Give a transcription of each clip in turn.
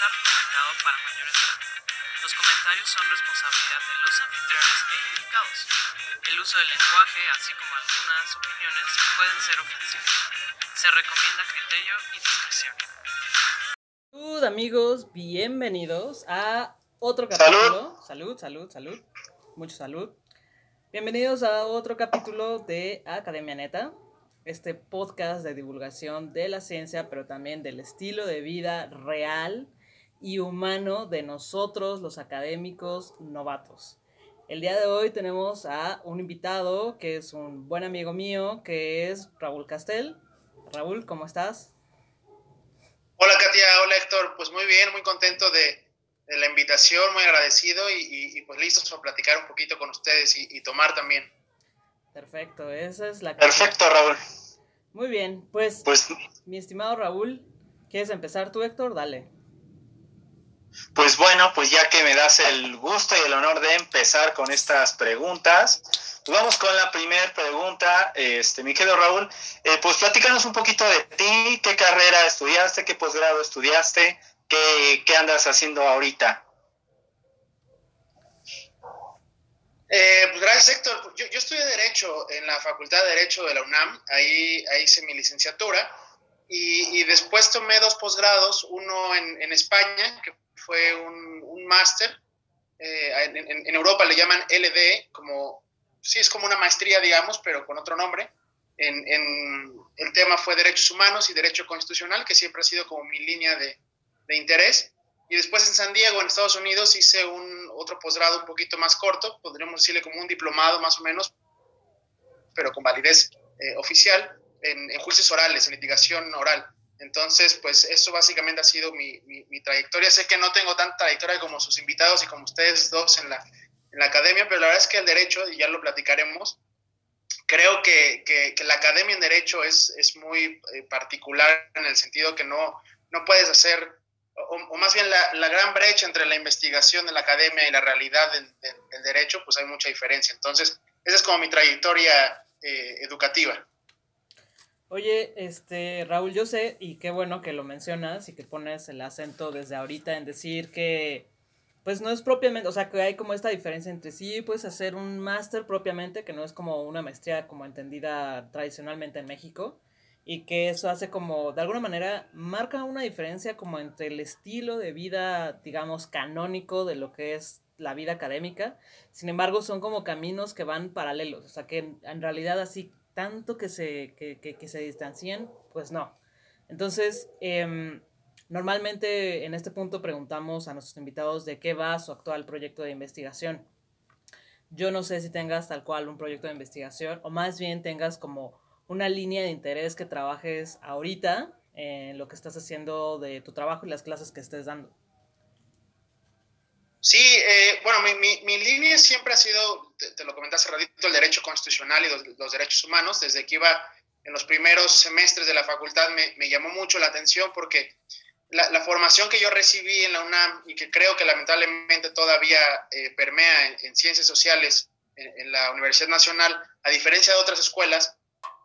está recomendado para mayores de edad. Los comentarios son responsabilidad de los anfitriones e indicados. El uso del lenguaje, así como algunas opiniones, pueden ser ofensivos. Se recomienda criterio y discreción. Salud amigos, bienvenidos a otro capítulo. Salud, salud, salud. Mucho salud. Bienvenidos a otro capítulo de Academia Neta, este podcast de divulgación de la ciencia, pero también del estilo de vida real y humano de nosotros, los académicos novatos. El día de hoy tenemos a un invitado que es un buen amigo mío, que es Raúl Castel. Raúl, ¿cómo estás? Hola Katia, hola Héctor, pues muy bien, muy contento de, de la invitación, muy agradecido y, y, y, pues listos para platicar un poquito con ustedes y, y, tomar también. Perfecto, esa es la... Perfecto, Raúl. Muy bien, pues, pues mi estimado Raúl, ¿quieres empezar tú, Héctor? Dale. Pues bueno, pues ya que me das el gusto y el honor de empezar con estas preguntas, pues vamos con la primera pregunta, este, mi querido Raúl, eh, pues platícanos un poquito de ti, qué carrera estudiaste, qué posgrado estudiaste, qué, qué andas haciendo ahorita. Eh, pues gracias Héctor, yo, yo estudié Derecho en la Facultad de Derecho de la UNAM, ahí, ahí hice mi licenciatura. Y, y después tomé dos posgrados, uno en, en España, que fue un, un máster, eh, en, en, en, Europa le llaman LD, como, sí es como una maestría, digamos, pero con otro nombre. En, el tema fue Derechos Humanos y Derecho Constitucional, que siempre ha sido como mi línea de, de interés. Y después en San Diego, en Estados Unidos, hice un otro posgrado un poquito más corto, podríamos decirle como un diplomado más o menos, pero con validez eh, oficial, en, en juicios orales, en litigación oral. Entonces, pues eso básicamente ha sido mi, mi, trayectoria. Sé que no tengo tanta trayectoria como sus invitados y como ustedes dos en la, en la academia, pero la verdad es que el derecho, y ya lo platicaremos, creo que, que, la academia en derecho es, es muy eh, particular en el sentido que no, no puedes hacer, o, más bien la, la, gran brecha entre la investigación de la academia y la realidad del, derecho, pues hay mucha diferencia. Entonces, esa es como mi trayectoria eh, educativa. Oye, este, Raúl, yo sé, y qué bueno que lo mencionas y que pones el acento desde ahorita en decir que, pues no es propiamente, o sea, que hay como esta diferencia entre sí, puedes hacer un máster propiamente, que no es como una maestría como entendida tradicionalmente en México, y que eso hace como, de alguna manera, marca una diferencia como entre el estilo de vida, digamos, canónico de lo que es la vida académica, sin embargo, son como caminos que van paralelos, o sea, que en, realidad así tanto que se, que, que, que se distancien, pues no. Entonces, eh, normalmente en este punto preguntamos a nuestros invitados de qué va su actual proyecto de investigación. Yo no sé si tengas tal cual un proyecto de investigación o más bien tengas como una línea de interés que trabajes ahorita en lo que estás haciendo de tu trabajo y las clases que estés dando. Sí, eh, bueno, mi, mi, mi, línea siempre ha sido, te, lo comenté hace ratito, el derecho constitucional y los, los, derechos humanos. Desde que iba en los primeros semestres de la facultad me, me llamó mucho la atención porque la, la, formación que yo recibí en la UNAM y que creo que lamentablemente todavía eh, permea en, en, ciencias sociales en, la Universidad Nacional, a diferencia de otras escuelas,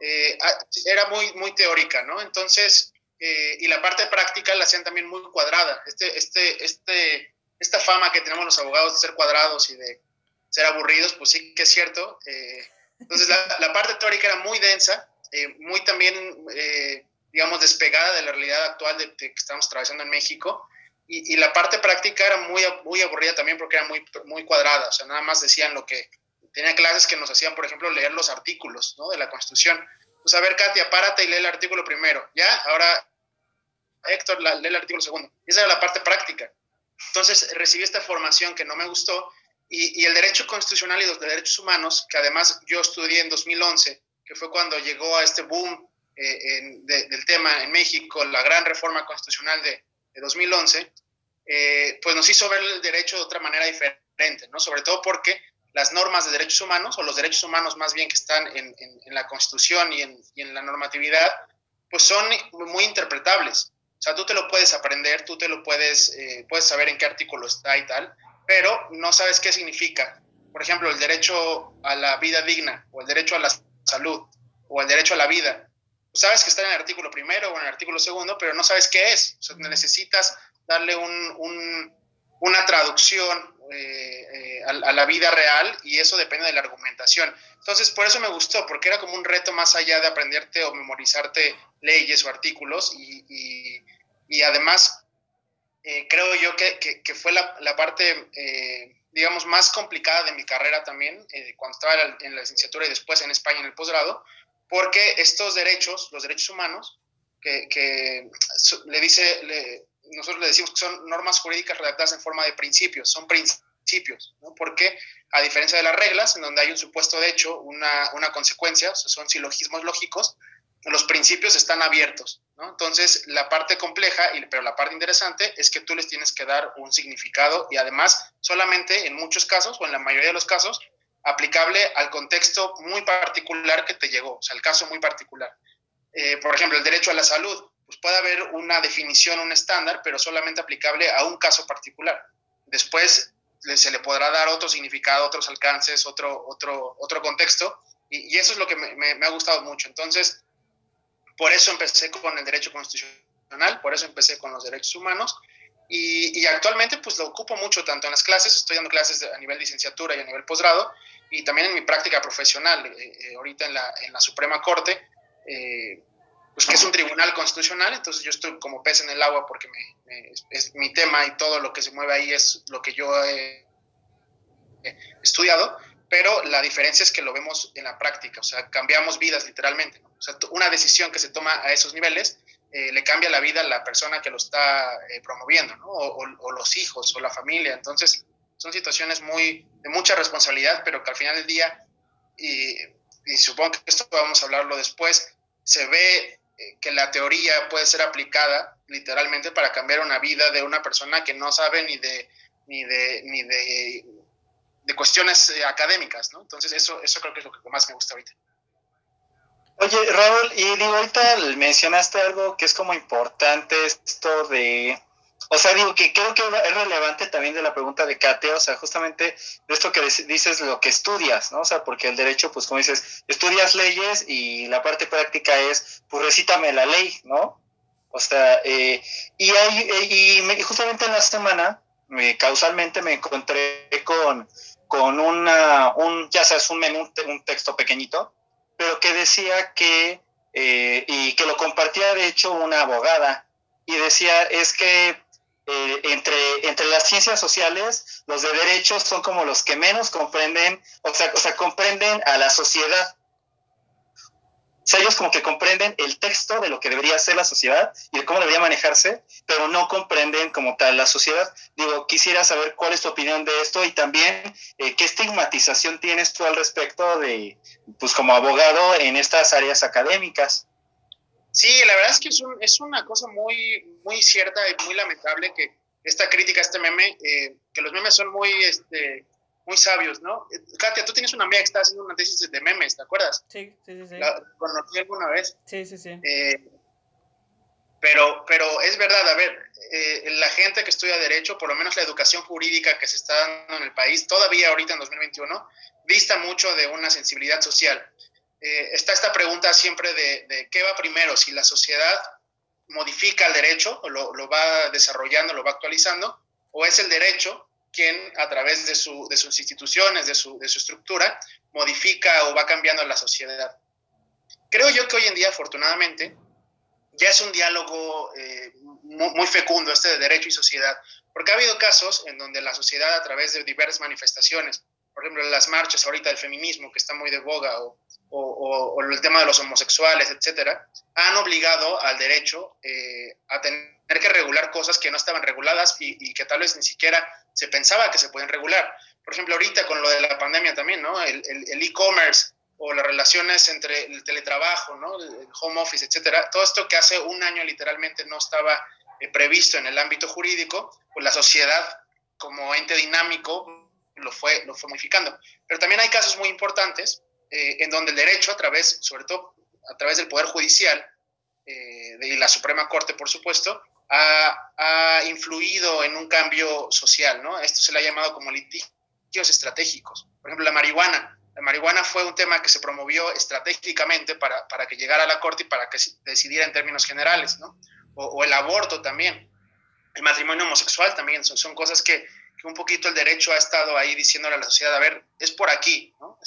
eh, era muy, muy teórica, ¿no? Entonces, y la parte práctica la hacían también muy cuadrada. Este, este, este esta fama que tenemos los abogados de ser cuadrados y de ser aburridos, pues sí que es cierto. Eh, entonces, la, parte teórica era muy densa, eh, muy también, eh, digamos, despegada de la realidad actual de, que estamos atravesando en México. Y, la parte práctica era muy, muy aburrida también porque era muy, muy cuadrada. O sea, nada más decían lo que... Tenía clases que nos hacían, por ejemplo, leer los artículos ¿no? de la Constitución. Pues a ver, Katia, párate y lee el artículo primero. ¿Ya? Ahora, Héctor, lee el artículo segundo. Esa era la parte práctica. Entonces recibí esta formación que no me gustó y, y, el derecho constitucional y los derechos humanos, que además yo estudié en 2011, que fue cuando llegó a este boom eh, en, de, del tema en México, la gran reforma constitucional de, de 2011, eh, pues nos hizo ver el derecho de otra manera diferente, ¿no? Sobre todo porque las normas de derechos humanos, o los derechos humanos más bien que están en, en, en la Constitución y en, y en la normatividad, pues son muy interpretables. O sea, tú te lo puedes aprender, tú te lo puedes, eh, puedes saber en qué artículo está y tal, pero no sabes qué significa. Por ejemplo, el derecho a la vida digna, o el derecho a la salud, o el derecho a la vida. sabes que está en el artículo primero o en el artículo segundo, pero no sabes qué es. O sea, necesitas darle una traducción eh, eh, a, la vida real y eso depende de la argumentación. Entonces, por eso me gustó, porque era como un reto más allá de aprenderte o memorizarte leyes o artículos y, y, además eh, creo yo que, que, fue la, la parte, digamos, más complicada de mi carrera también, cuando estaba en la licenciatura y después en España en el posgrado, porque estos derechos, los derechos humanos, que, que le dice, nosotros le decimos que son normas jurídicas redactadas en forma de principios, son principios, ¿no? Porque a diferencia de las reglas, en donde hay un supuesto de hecho, una, una consecuencia, o sea, son silogismos lógicos, los principios están abiertos, ¿no? Entonces, la parte compleja, pero la parte interesante es que tú les tienes que dar un significado y además solamente en muchos casos o en la mayoría de los casos aplicable al contexto muy particular que te llegó, o sea, el caso muy particular. Eh, por ejemplo, el derecho a la salud, pues puede haber una definición, un estándar, pero solamente aplicable a un caso particular. Después se le podrá dar otro significado, otros alcances, otro, otro, otro contexto, y, eso es lo que me, ha gustado mucho. Entonces, por eso empecé con el derecho constitucional, por eso empecé con los derechos humanos, y, actualmente pues lo ocupo mucho tanto en las clases, estoy dando clases a nivel licenciatura y a nivel posgrado, y también en mi práctica profesional, eh, eh, ahorita en la, en la Suprema Corte, eh, pues que es un tribunal constitucional, entonces yo estoy como pez en el agua porque es, mi tema y todo lo que se mueve ahí es lo que yo he, estudiado, pero la diferencia es que lo vemos en la práctica, o sea, cambiamos vidas literalmente, o sea, una decisión que se toma a esos niveles eh, le cambia la vida a la persona que lo está eh, promoviendo, ¿no? O, los hijos o la familia, entonces son situaciones muy de mucha responsabilidad, pero que al final del día, y, y supongo que esto vamos a hablarlo después, se ve que la teoría puede ser aplicada literalmente para cambiar una vida de una persona que no sabe ni de ni de ni de, de cuestiones eh, académicas, ¿no? Entonces eso eso creo que es lo que más me gusta ahorita. Oye, Raúl, y digo, ahorita mencionaste algo que es como importante esto de o sea, digo que creo que es relevante también de la pregunta de Kate, o sea, justamente de esto que dices lo que estudias, ¿no? O sea, porque el derecho, pues como dices, estudias leyes y la parte práctica es, pues recítame la ley, ¿no? O sea, eh, y, hay, y, justamente en la semana, eh, causalmente me encontré con, con una, un, ya sabes, un menú, un texto pequeñito, pero que decía que, eh, y que lo compartía de hecho una abogada, y decía, es que eh, entre, entre las ciencias sociales, los de derechos son como los que menos comprenden, o sea, o sea, comprenden a la sociedad. O sea, ellos como que comprenden el texto de lo que debería ser la sociedad y de cómo debería manejarse, pero no comprenden como tal la sociedad. Digo, quisiera saber cuál es tu opinión de esto y también eh, qué estigmatización tienes tú al respecto de, pues como abogado en estas áreas académicas. Sí, la verdad es que es, es una cosa muy, muy cierta y muy lamentable que esta crítica, este meme, eh, que los memes son muy, este, muy sabios, ¿no? Katia, tú tienes una amiga que está haciendo una tesis de memes, ¿te acuerdas? Sí, sí, sí. sí. La conocí alguna vez. Sí, sí, sí. Eh, pero, pero es verdad, a ver, eh, la gente que estudia derecho, por lo menos la educación jurídica que se está dando en el país, todavía ahorita en 2021, dista mucho de una sensibilidad social. Eh, está esta pregunta siempre de, qué va primero, si la sociedad modifica el derecho, o lo, va desarrollando, lo va actualizando, o es el derecho quien a través de, sus instituciones, de su, estructura, modifica o va cambiando la sociedad. Creo yo que hoy en día, afortunadamente, ya es un diálogo eh, muy, fecundo este de derecho y sociedad, porque ha habido casos en donde la sociedad a través de diversas manifestaciones, por ejemplo, las marchas ahorita del feminismo, que está muy de boga, o, o, el tema de los homosexuales, etcétera, han obligado al derecho eh, a tener que regular cosas que no estaban reguladas y, que tal vez ni siquiera se pensaba que se pueden regular. Por ejemplo, ahorita con lo de la pandemia también, ¿no? El e-commerce o las relaciones entre el teletrabajo, ¿no? El home office, etcétera. Todo esto que hace un año literalmente no estaba eh, previsto en el ámbito jurídico, pues la sociedad como ente dinámico lo fue, lo fue modificando. Pero también hay casos muy importantes eh, en donde el derecho, a través, sobre todo a través del Poder Judicial eh, de la Suprema Corte, por supuesto, ha, ha, influido en un cambio social, ¿no? Esto se le ha llamado como litigios estratégicos. Por ejemplo, la marihuana. La marihuana fue un tema que se promovió estratégicamente para, para que llegara a la Corte y para que se decidiera en términos generales, ¿no? O, el aborto también, el matrimonio homosexual también, son, son cosas que, un poquito el derecho ha estado ahí diciéndole a la sociedad, a ver, es por aquí, ¿no?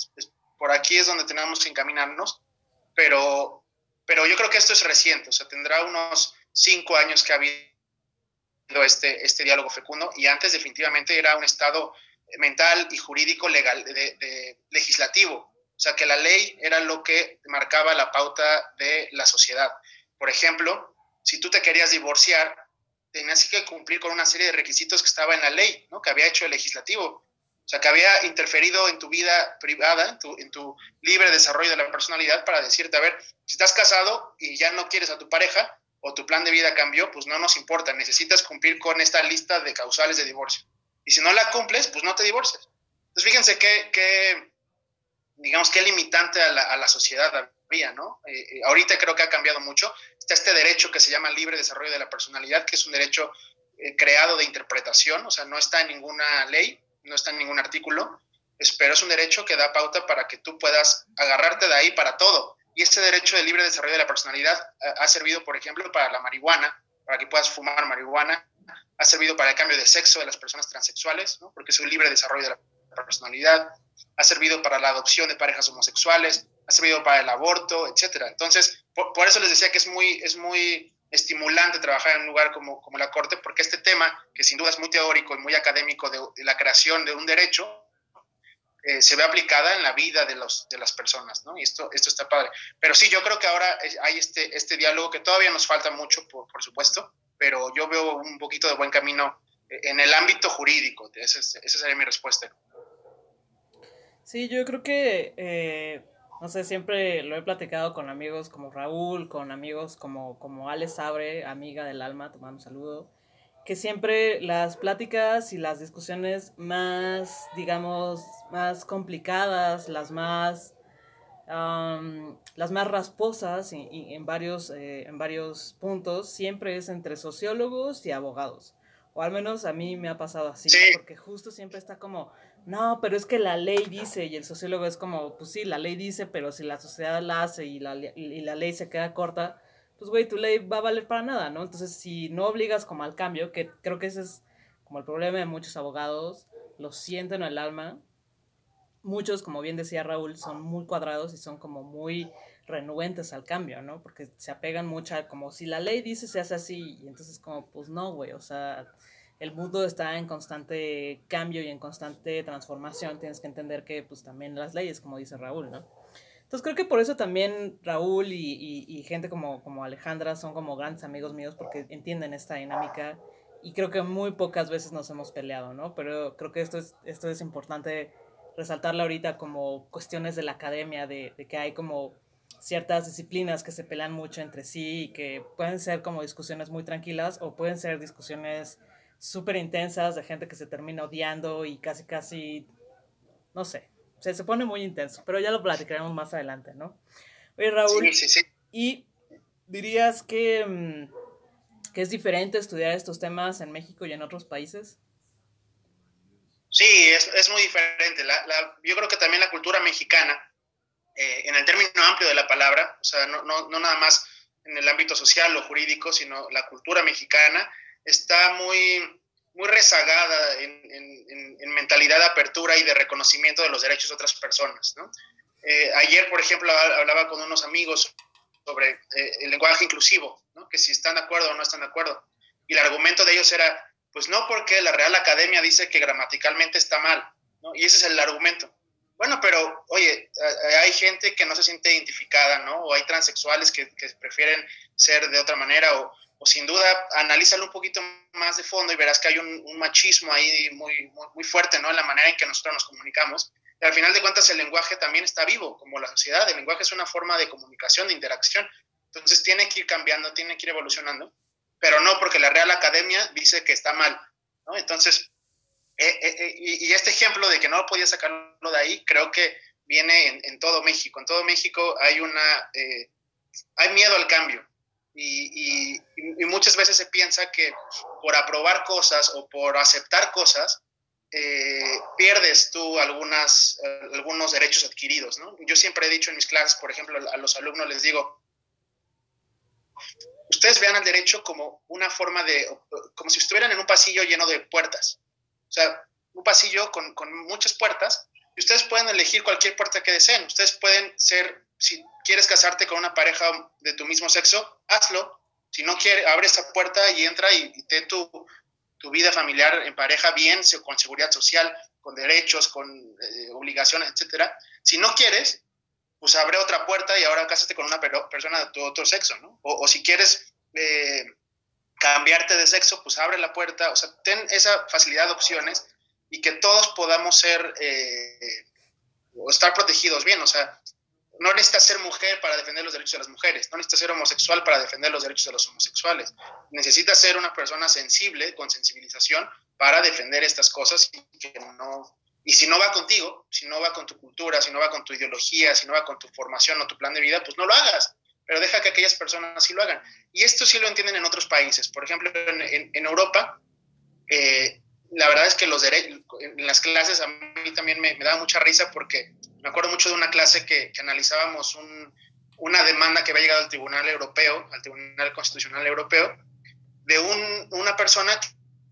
por aquí es donde tenemos que encaminarnos, pero, pero yo creo que esto es reciente, o sea, tendrá unos cinco años que ha habido este, este diálogo fecundo y antes definitivamente era un estado mental y jurídico legal, de, legislativo. O sea, que la ley era lo que marcaba la pauta de la sociedad. Por ejemplo, si tú te querías divorciar, tenías que cumplir con una serie de requisitos que estaba en la ley, ¿no? que había hecho el legislativo. O sea, que había interferido en tu vida privada, en tu, en tu libre desarrollo de la personalidad para decirte, a ver, si estás casado y ya no quieres a tu pareja o tu plan de vida cambió, pues no nos importa, necesitas cumplir con esta lista de causales de divorcio. Y si no la cumples, pues no te divorces. Entonces, fíjense qué, digamos, qué limitante a la, a la sociedad había, ¿no? Eh, eh, ahorita creo que ha cambiado mucho. Está este derecho que se llama libre desarrollo de la personalidad, que es un derecho eh, creado de interpretación, o sea, no está en ninguna ley, no está en ningún artículo, pero es un derecho que da pauta para que tú puedas agarrarte de ahí para todo. Y este derecho de libre desarrollo de la personalidad ha servido, por ejemplo, para la marihuana, para que puedas fumar marihuana, ha servido para el cambio de sexo de las personas transexuales, porque es un libre desarrollo de la personalidad, ha servido para la adopción de parejas homosexuales, ha servido para el aborto, etc. Entonces, por, eso les decía que es muy, es muy estimulante trabajar en un lugar como, como la Corte, porque este tema, que sin duda es muy teórico y muy académico de, la creación de un derecho, eh, se ve aplicada en la vida de, los, de las personas, ¿no? Y esto, esto está padre. Pero sí, yo creo que ahora hay este, este diálogo que todavía nos falta mucho, por, por supuesto, pero yo veo un poquito de buen camino en el ámbito jurídico. Esa, sería mi respuesta. Sí, yo creo que, eh, no sé, siempre lo he platicado con amigos como Raúl, con amigos como, como Ale Sabre, amiga del alma, te mando un saludo, que siempre las pláticas y las discusiones más, digamos, más complicadas, las más las más rasposas y, en, varios, eh, en varios puntos siempre es entre sociólogos y abogados. O al menos a mí me ha pasado así, porque justo siempre está como, no, pero es que la ley dice y el sociólogo es como, pues sí, la ley dice, pero si la sociedad la hace y la, y la ley se queda corta, pues güey, tu ley va a valer para nada, ¿no? Entonces, si no obligas como al cambio, que creo que ese es como el problema de muchos abogados, lo sienten en el alma, muchos, como bien decía Raúl, son muy cuadrados y son como muy renuentes al cambio, ¿no? Porque se apegan mucho a como si la ley dice se hace así, y entonces como, pues no, güey, o sea, el mundo está en constante cambio y en constante transformación, tienes que entender que pues también las leyes, como dice Raúl, ¿no? Entonces creo que por eso también Raúl y, y, gente como, como Alejandra son como grandes amigos míos porque entienden esta dinámica y creo que muy pocas veces nos hemos peleado, ¿no? Pero creo que esto es, esto es importante resaltarla ahorita como cuestiones de la academia, de, que hay como ciertas disciplinas que se pelean mucho entre sí y que pueden ser como discusiones muy tranquilas o pueden ser discusiones súper intensas de gente que se termina odiando y casi casi, no sé, se, se pone muy intenso, pero ya lo platicaremos más adelante, ¿no? Oye, Raúl, sí, sí, sí. ¿y dirías que, mm, que es diferente estudiar estos temas en México y en otros países? Sí, es, es muy diferente. La, la, yo creo que también la cultura mexicana, eh, en el término amplio de la palabra, o sea, no, no, no, nada más en el ámbito social o jurídico, sino la cultura mexicana está muy, muy rezagada en, en, en, mentalidad de apertura y de reconocimiento de los derechos de otras personas. ¿no? Eh, ayer, por ejemplo, hablaba con unos amigos sobre eh, el lenguaje inclusivo, ¿no? que si están de acuerdo o no están de acuerdo. Y el argumento de ellos era, pues no porque la Real Academia dice que gramaticalmente está mal, ¿no? Y ese es el argumento. Bueno, pero oye, hay gente que no se siente identificada, ¿no? O hay transexuales que, que prefieren ser de otra manera, o, o, sin duda, analízalo un poquito más de fondo y verás que hay un, machismo ahí muy, muy, fuerte, ¿no? En la manera en que nosotros nos comunicamos. Y al final de cuentas, el lenguaje también está vivo, como la sociedad. El lenguaje es una forma de comunicación, de interacción. Entonces, tiene que ir cambiando, tiene que ir evolucionando pero no porque la Real Academia dice que está mal. Entonces, eh, eh, eh, y, este ejemplo de que no podía sacarlo de ahí, creo que viene en, todo México. En todo México hay una, hay miedo al cambio. Y, y, muchas veces se piensa que por aprobar cosas o por aceptar cosas, eh, pierdes tú algunas, algunos derechos adquiridos, ¿no? Yo siempre he dicho en mis clases, por ejemplo, a los alumnos les digo, ustedes vean al derecho como una forma de, como si estuvieran en un pasillo lleno de puertas. O sea, un pasillo con, con muchas puertas y ustedes pueden elegir cualquier puerta que deseen. Ustedes pueden ser, si quieres casarte con una pareja de tu mismo sexo, hazlo. Si no quieres, abre esa puerta y entra y, ten tu, tu, vida familiar en pareja bien, con seguridad social, con derechos, con eh, obligaciones, etcétera. Si no quieres, pues abre otra puerta y ahora cásate con una persona de tu otro sexo, ¿no? O, si quieres eh, cambiarte de sexo, pues abre la puerta, o sea, ten esa facilidad de opciones y que todos podamos ser eh, o estar protegidos bien, o sea, no necesitas ser mujer para defender los derechos de las mujeres, no necesitas ser homosexual para defender los derechos de los homosexuales, necesitas ser una persona sensible, con sensibilización, para defender estas cosas y que no y si no va contigo, si no va con tu cultura, si no va con tu ideología, si no va con tu formación o tu plan de vida, pues no lo hagas. Pero deja que aquellas personas sí lo hagan. Y esto sí lo entienden en otros países. Por ejemplo, en, Europa, eh, la verdad es que los derechos, en las clases a mí también me, da mucha risa porque me acuerdo mucho de una clase que, analizábamos una demanda que había llegado al Tribunal Europeo, al Tribunal Constitucional Europeo, de una persona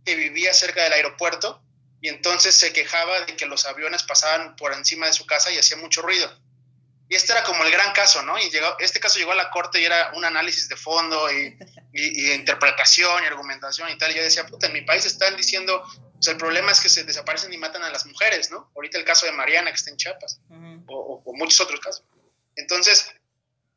que vivía cerca del aeropuerto y entonces se quejaba de que los aviones pasaban por encima de su casa y hacía mucho ruido. Y este era como el gran caso, ¿no? Y llegó, este caso llegó a la corte y era un análisis de fondo y, y, interpretación y argumentación y tal. Y yo decía, puta, en mi país están diciendo, pues el problema es que se desaparecen y matan a las mujeres, ¿no? Ahorita el caso de Mariana que está en Chiapas, o, muchos otros casos. Entonces,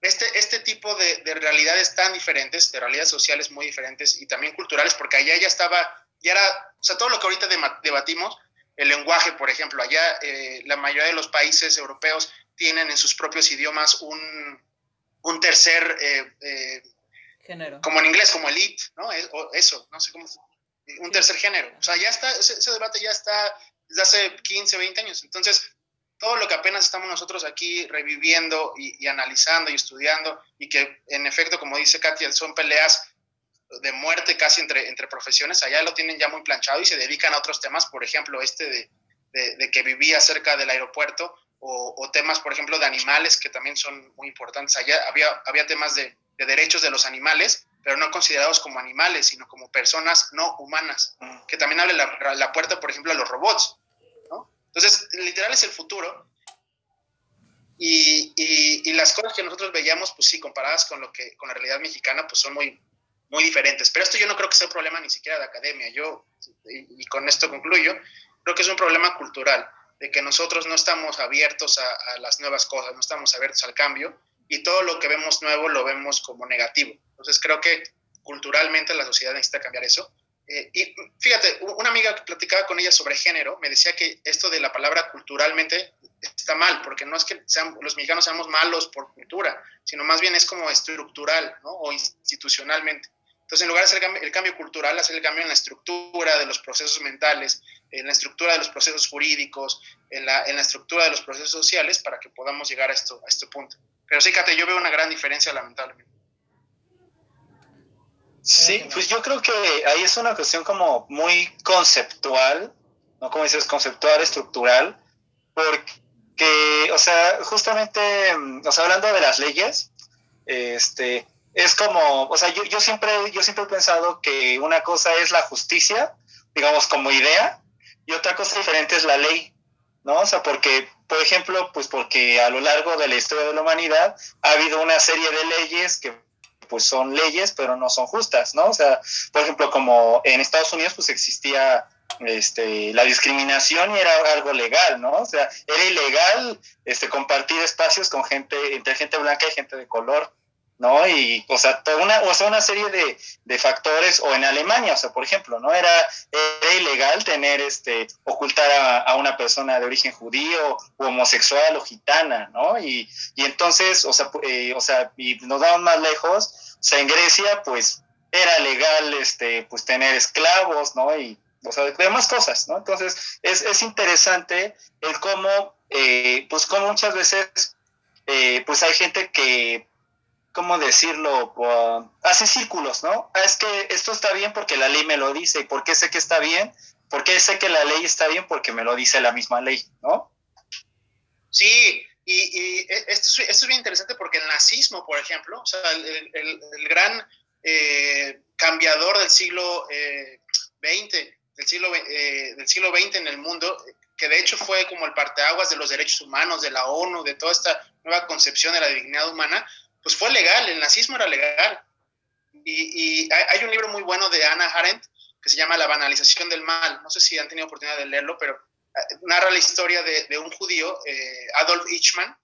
este, este tipo de, de, realidades tan diferentes, de realidades sociales muy diferentes y también culturales, porque allá ya estaba y era, o sea, todo lo que ahorita debatimos, el lenguaje, por ejemplo, allá eh, la mayoría de los países europeos tienen en sus propios idiomas un, un tercer eh, eh, género. Como en inglés, como elite, ¿no? eso, no sé cómo. Un tercer género. O sea, ya está, ese, debate ya está desde hace 15, 20 años. Entonces, todo lo que apenas estamos nosotros aquí reviviendo y, y, analizando y estudiando, y que en efecto, como dice Katia, son peleas de muerte casi entre, entre profesiones, allá lo tienen ya muy planchado y se dedican a otros temas, por ejemplo, este de, de, que vivía cerca del aeropuerto, o, temas, por ejemplo, de animales, que también son muy importantes. Allá había, había temas de, de, derechos de los animales, pero no considerados como animales, sino como personas no humanas, que también abre la, la puerta, por ejemplo, a los robots. ¿no? Entonces, literal es el futuro. Y, y, y, las cosas que nosotros veíamos, pues sí, comparadas con, lo que, con la realidad mexicana, pues son muy, muy diferentes. Pero esto yo no creo que sea un problema ni siquiera de academia. Yo, y, con esto concluyo, creo que es un problema cultural, de que nosotros no estamos abiertos a, las nuevas cosas, no estamos abiertos al cambio, y todo lo que vemos nuevo lo vemos como negativo. Entonces creo que culturalmente la sociedad necesita cambiar eso. Eh, y fíjate, una amiga que platicaba con ella sobre género me decía que esto de la palabra culturalmente está mal, porque no es que los mexicanos seamos malos por cultura, sino más bien es como estructural o institucionalmente. Entonces, en lugar de hacer el cambio, cultural, hacer el cambio en la estructura de los procesos mentales, en la estructura de los procesos jurídicos, en la, en la estructura de los procesos sociales, para que podamos llegar a, esto, a este punto. Pero sí, yo veo una gran diferencia, lamentablemente. Sí, pues yo creo que ahí es una cuestión como muy conceptual, ¿no? Como dices, conceptual, estructural, porque, o sea, justamente, o sea, hablando de las leyes, este, es como, o sea, yo, yo, siempre, yo siempre he pensado que una cosa es la justicia, digamos, como idea, y otra cosa diferente es la ley, ¿no? O sea, porque, por ejemplo, pues porque a lo largo de la historia de la humanidad ha habido una serie de leyes que pues son leyes, pero no son justas, ¿no? O sea, por ejemplo, como en Estados Unidos pues existía este, la discriminación y era algo legal, ¿no? O sea, era ilegal este, compartir espacios con gente, entre gente blanca y gente de color. ¿No? Y, o sea, una, o sea, una serie de, de, factores, o en Alemania, o sea, por ejemplo, ¿no? Era, era ilegal tener, este, ocultar a, a, una persona de origen judío, o homosexual, o gitana, ¿no? Y, y entonces, o sea, eh, o sea, y nos damos más lejos, o sea, en Grecia, pues, era legal, este, pues, tener esclavos, ¿no? Y, o sea, demás cosas, ¿no? Entonces, es, es interesante el cómo, eh, pues, cómo muchas veces, eh, pues, hay gente que ¿cómo decirlo? hace círculos, ¿no? Ah, es que esto está bien porque la ley me lo dice y porque sé que está bien, ¿Por qué sé que la ley está bien? Porque me lo dice la misma ley, ¿no? Sí, y, esto, es bien interesante porque el nazismo, por ejemplo, o sea, el, gran eh, cambiador del siglo XX, eh, del eh, del siglo XX en el mundo, que de hecho fue como el parteaguas de los derechos humanos, de la ONU, de toda esta nueva concepción de la dignidad humana, pues fue legal, el nazismo era legal. Y, hay un libro muy bueno de Anna Arendt que se llama La banalización del mal. No sé si han tenido oportunidad de leerlo, pero narra la historia de, un judío, eh, Adolf Eichmann,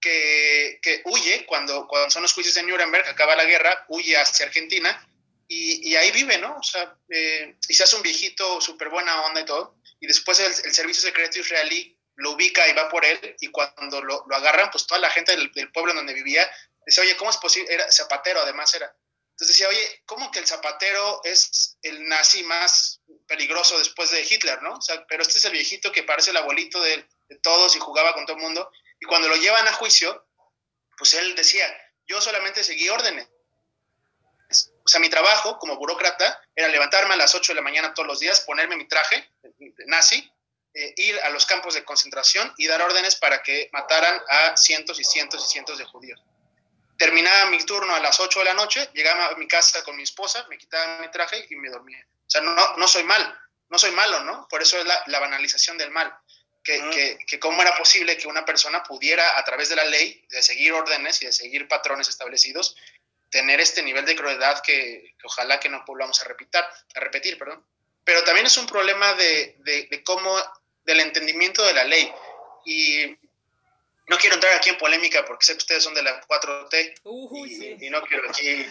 que, huye cuando, cuando son los juicios de Nuremberg, acaba la guerra, huye hacia Argentina y, ahí vive, ¿no? O sea, eh, y se hace un viejito súper buena onda y todo. Y después el, servicio secreto israelí lo ubica y va por él. Y cuando lo, agarran, pues toda la gente del, pueblo donde vivía dice, oye, ¿cómo es posible? Era zapatero, además era. Entonces decía, oye, ¿cómo que el zapatero es el nazi más peligroso después de Hitler, ¿no? O sea, pero este es el viejito que parece el abuelito de, todos y jugaba con todo el mundo. Y cuando lo llevan a juicio, pues él decía, yo solamente seguí órdenes. O sea, mi trabajo como burócrata era levantarme a las 8 de la mañana todos los días, ponerme mi traje nazi, eh, ir a los campos de concentración y dar órdenes para que mataran a cientos y cientos y cientos de judíos terminaba mi turno a las 8 de la noche, llegaba a mi casa con mi esposa, me quitaba mi traje y me dormía. O sea, no, no soy mal, no soy malo, ¿no? Por eso es la, banalización del mal. Que, que, cómo era posible que una persona pudiera, a través de la ley, de seguir órdenes y de seguir patrones establecidos, tener este nivel de crueldad que, ojalá que no volvamos a repetir, a repetir, perdón. Pero también es un problema de, de, de cómo, del entendimiento de la ley. Y no quiero entrar aquí en polémica porque sé que ustedes son de la 4T y, no quiero aquí,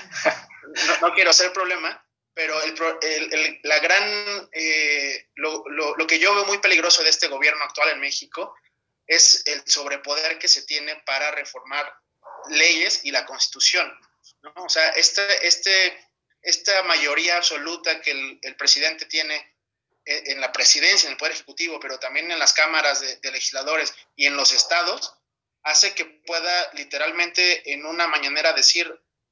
no, quiero hacer problema, pero el, la gran, eh, lo, lo, que yo veo muy peligroso de este gobierno actual en México es el sobrepoder que se tiene para reformar leyes y la constitución. ¿no? O sea, este, este, esta mayoría absoluta que el, presidente tiene en la presidencia, en el Poder Ejecutivo, pero también en las cámaras de legisladores y en los estados, hace que pueda literalmente en una mañanera decir,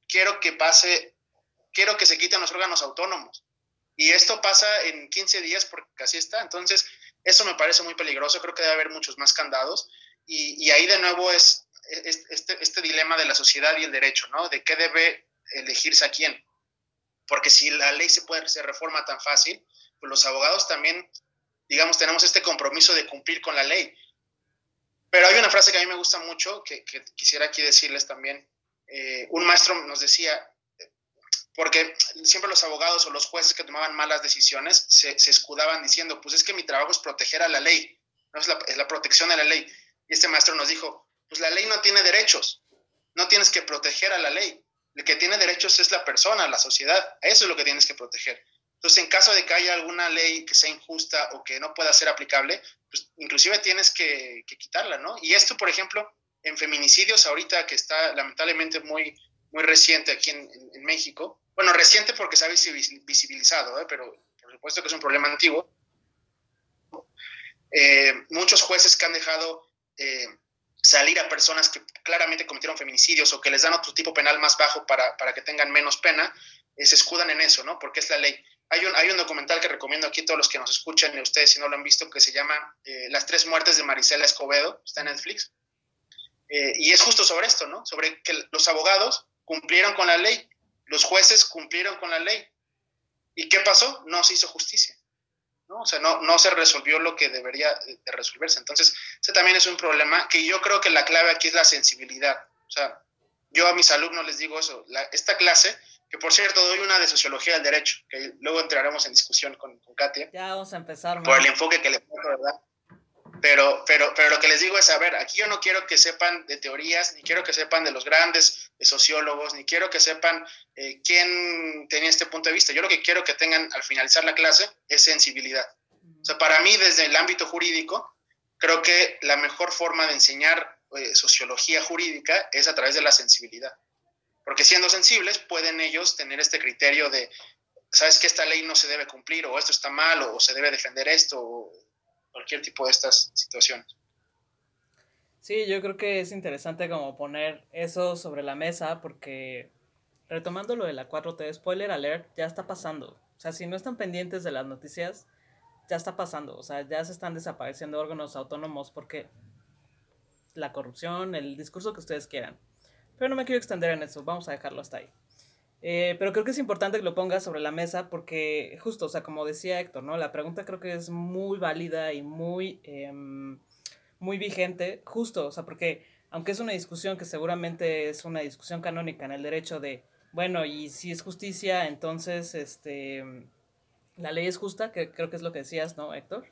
quiero que pase, quiero que se quiten los órganos autónomos. Y esto pasa en 15 días porque así está. Entonces, eso me parece muy peligroso. Creo que debe haber muchos más candados. Y, ahí de nuevo es, este, este, dilema de la sociedad y el derecho, ¿no? De qué debe elegirse a quién. Porque si la ley se puede se reforma tan fácil, pues los abogados también, digamos, tenemos este compromiso de cumplir con la ley. Pero hay una frase que a mí me gusta mucho, que, quisiera aquí decirles también. Eh, un maestro nos decía, porque siempre los abogados o los jueces que tomaban malas decisiones se, escudaban diciendo, pues es que mi trabajo es proteger a la ley, no es la, es la protección de la ley. Y este maestro nos dijo, pues la ley no tiene derechos, no tienes que proteger a la ley, el que tiene derechos es la persona, la sociedad, eso es lo que tienes que proteger. Entonces, en caso de que haya alguna ley que sea injusta o que no pueda ser aplicable, pues inclusive tienes que, quitarla, ¿no? Y esto, por ejemplo, en feminicidios, ahorita que está lamentablemente muy, muy reciente aquí en, México, bueno, reciente porque se ha visibilizado, ¿eh? pero por supuesto que es un problema antiguo, eh, muchos jueces que han dejado eh, salir a personas que claramente cometieron feminicidios o que les dan otro tipo penal más bajo para, para que tengan menos pena, se escudan en eso, ¿no? Porque es la ley. Hay un, hay un documental que recomiendo aquí a todos los que nos escuchan y ustedes si no lo han visto que se llama eh, Las tres muertes de Marisela Escobedo, está en Netflix. Eh, y es justo sobre esto, ¿no? Sobre que los abogados cumplieron con la ley, los jueces cumplieron con la ley. ¿Y qué pasó? No se hizo justicia. ¿no? O sea, no, no se resolvió lo que debería de resolverse. Entonces, ese también es un problema que yo creo que la clave aquí es la sensibilidad. O sea, yo a mis alumnos les digo eso, esta clase que por cierto doy una de sociología del derecho, que luego entraremos en discusión con, Katia. Ya vamos a empezar. Por el enfoque que le pongo, ¿verdad? Pero, pero, pero lo que les digo es, a ver, aquí yo no quiero que sepan de teorías, ni quiero que sepan de los grandes sociólogos, ni quiero que sepan eh, quién tenía este punto de vista. Yo lo que quiero que tengan al finalizar la clase es sensibilidad. O sea, para mí, desde el ámbito jurídico, creo que la mejor forma de enseñar eh, sociología jurídica es a través de la sensibilidad. Porque siendo sensibles pueden ellos tener este criterio de, sabes que esta ley no se debe cumplir o esto está mal o se debe defender esto o cualquier tipo de estas situaciones. Sí, yo creo que es interesante como poner eso sobre la mesa porque retomando lo de la 4T, spoiler alert, ya está pasando. O sea, si no están pendientes de las noticias, ya está pasando, o sea, ya se están desapareciendo órganos autónomos porque la corrupción, el discurso que ustedes quieran. Pero no me quiero extender en eso, vamos a dejarlo hasta ahí. Eh, pero creo que es importante que lo pongas sobre la mesa porque justo, o sea, como decía Héctor, ¿no? La pregunta creo que es muy válida y muy, em, muy vigente, justo, o sea, porque aunque es una discusión que seguramente es una discusión canónica en el derecho de, bueno, y si es justicia, entonces, este, la ley es justa, que creo que es lo que decías, ¿no, Héctor?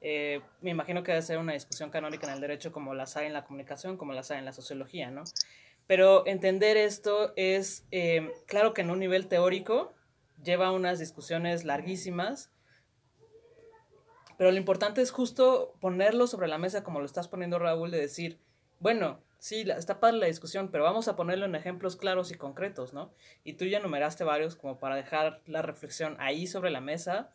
Eh, me imagino que debe ser una discusión canónica en el derecho como las hay en la comunicación, como las hay en la sociología, ¿no? Pero entender esto es, eh, claro que en un nivel teórico lleva unas discusiones larguísimas, pero lo importante es justo ponerlo sobre la mesa como lo estás poniendo Raúl, de decir, bueno, sí, está padre la discusión, pero vamos a ponerlo en ejemplos claros y concretos, ¿no? Y tú ya numeraste varios como para dejar la reflexión ahí sobre la mesa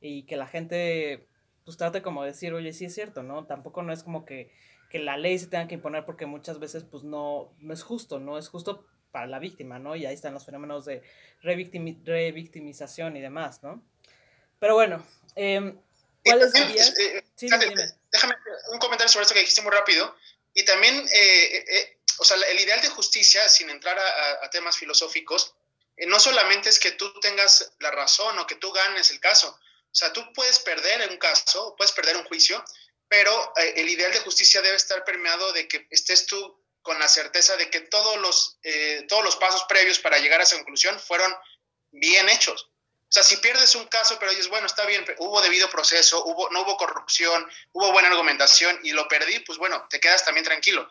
y que la gente pues trate como decir, oye, sí es cierto, ¿no? Tampoco no es como que, que la ley se tenga que imponer porque muchas veces pues no, no es justo, no es justo para la víctima, ¿no? Y ahí están los fenómenos de revictimización y demás, ¿no? Pero bueno, eh, ¿cuáles dirías? Eh, eh, sí, déjame, déjame un comentario sobre esto que dijiste muy rápido. Y también, eh, eh, o sea, el ideal de justicia, sin entrar a, a temas filosóficos, no solamente es que tú tengas la razón o que tú ganes el caso, o sea, tú puedes perder un caso, puedes perder un juicio, pero eh, el ideal de justicia debe estar permeado de que estés tú con la certeza de que todos los, eh, todos los pasos previos para llegar a esa conclusión fueron bien hechos. O sea, si pierdes un caso, pero dices, bueno, está bien, hubo debido proceso, hubo, no hubo corrupción, hubo buena argumentación y lo perdí, pues bueno, te quedas también tranquilo.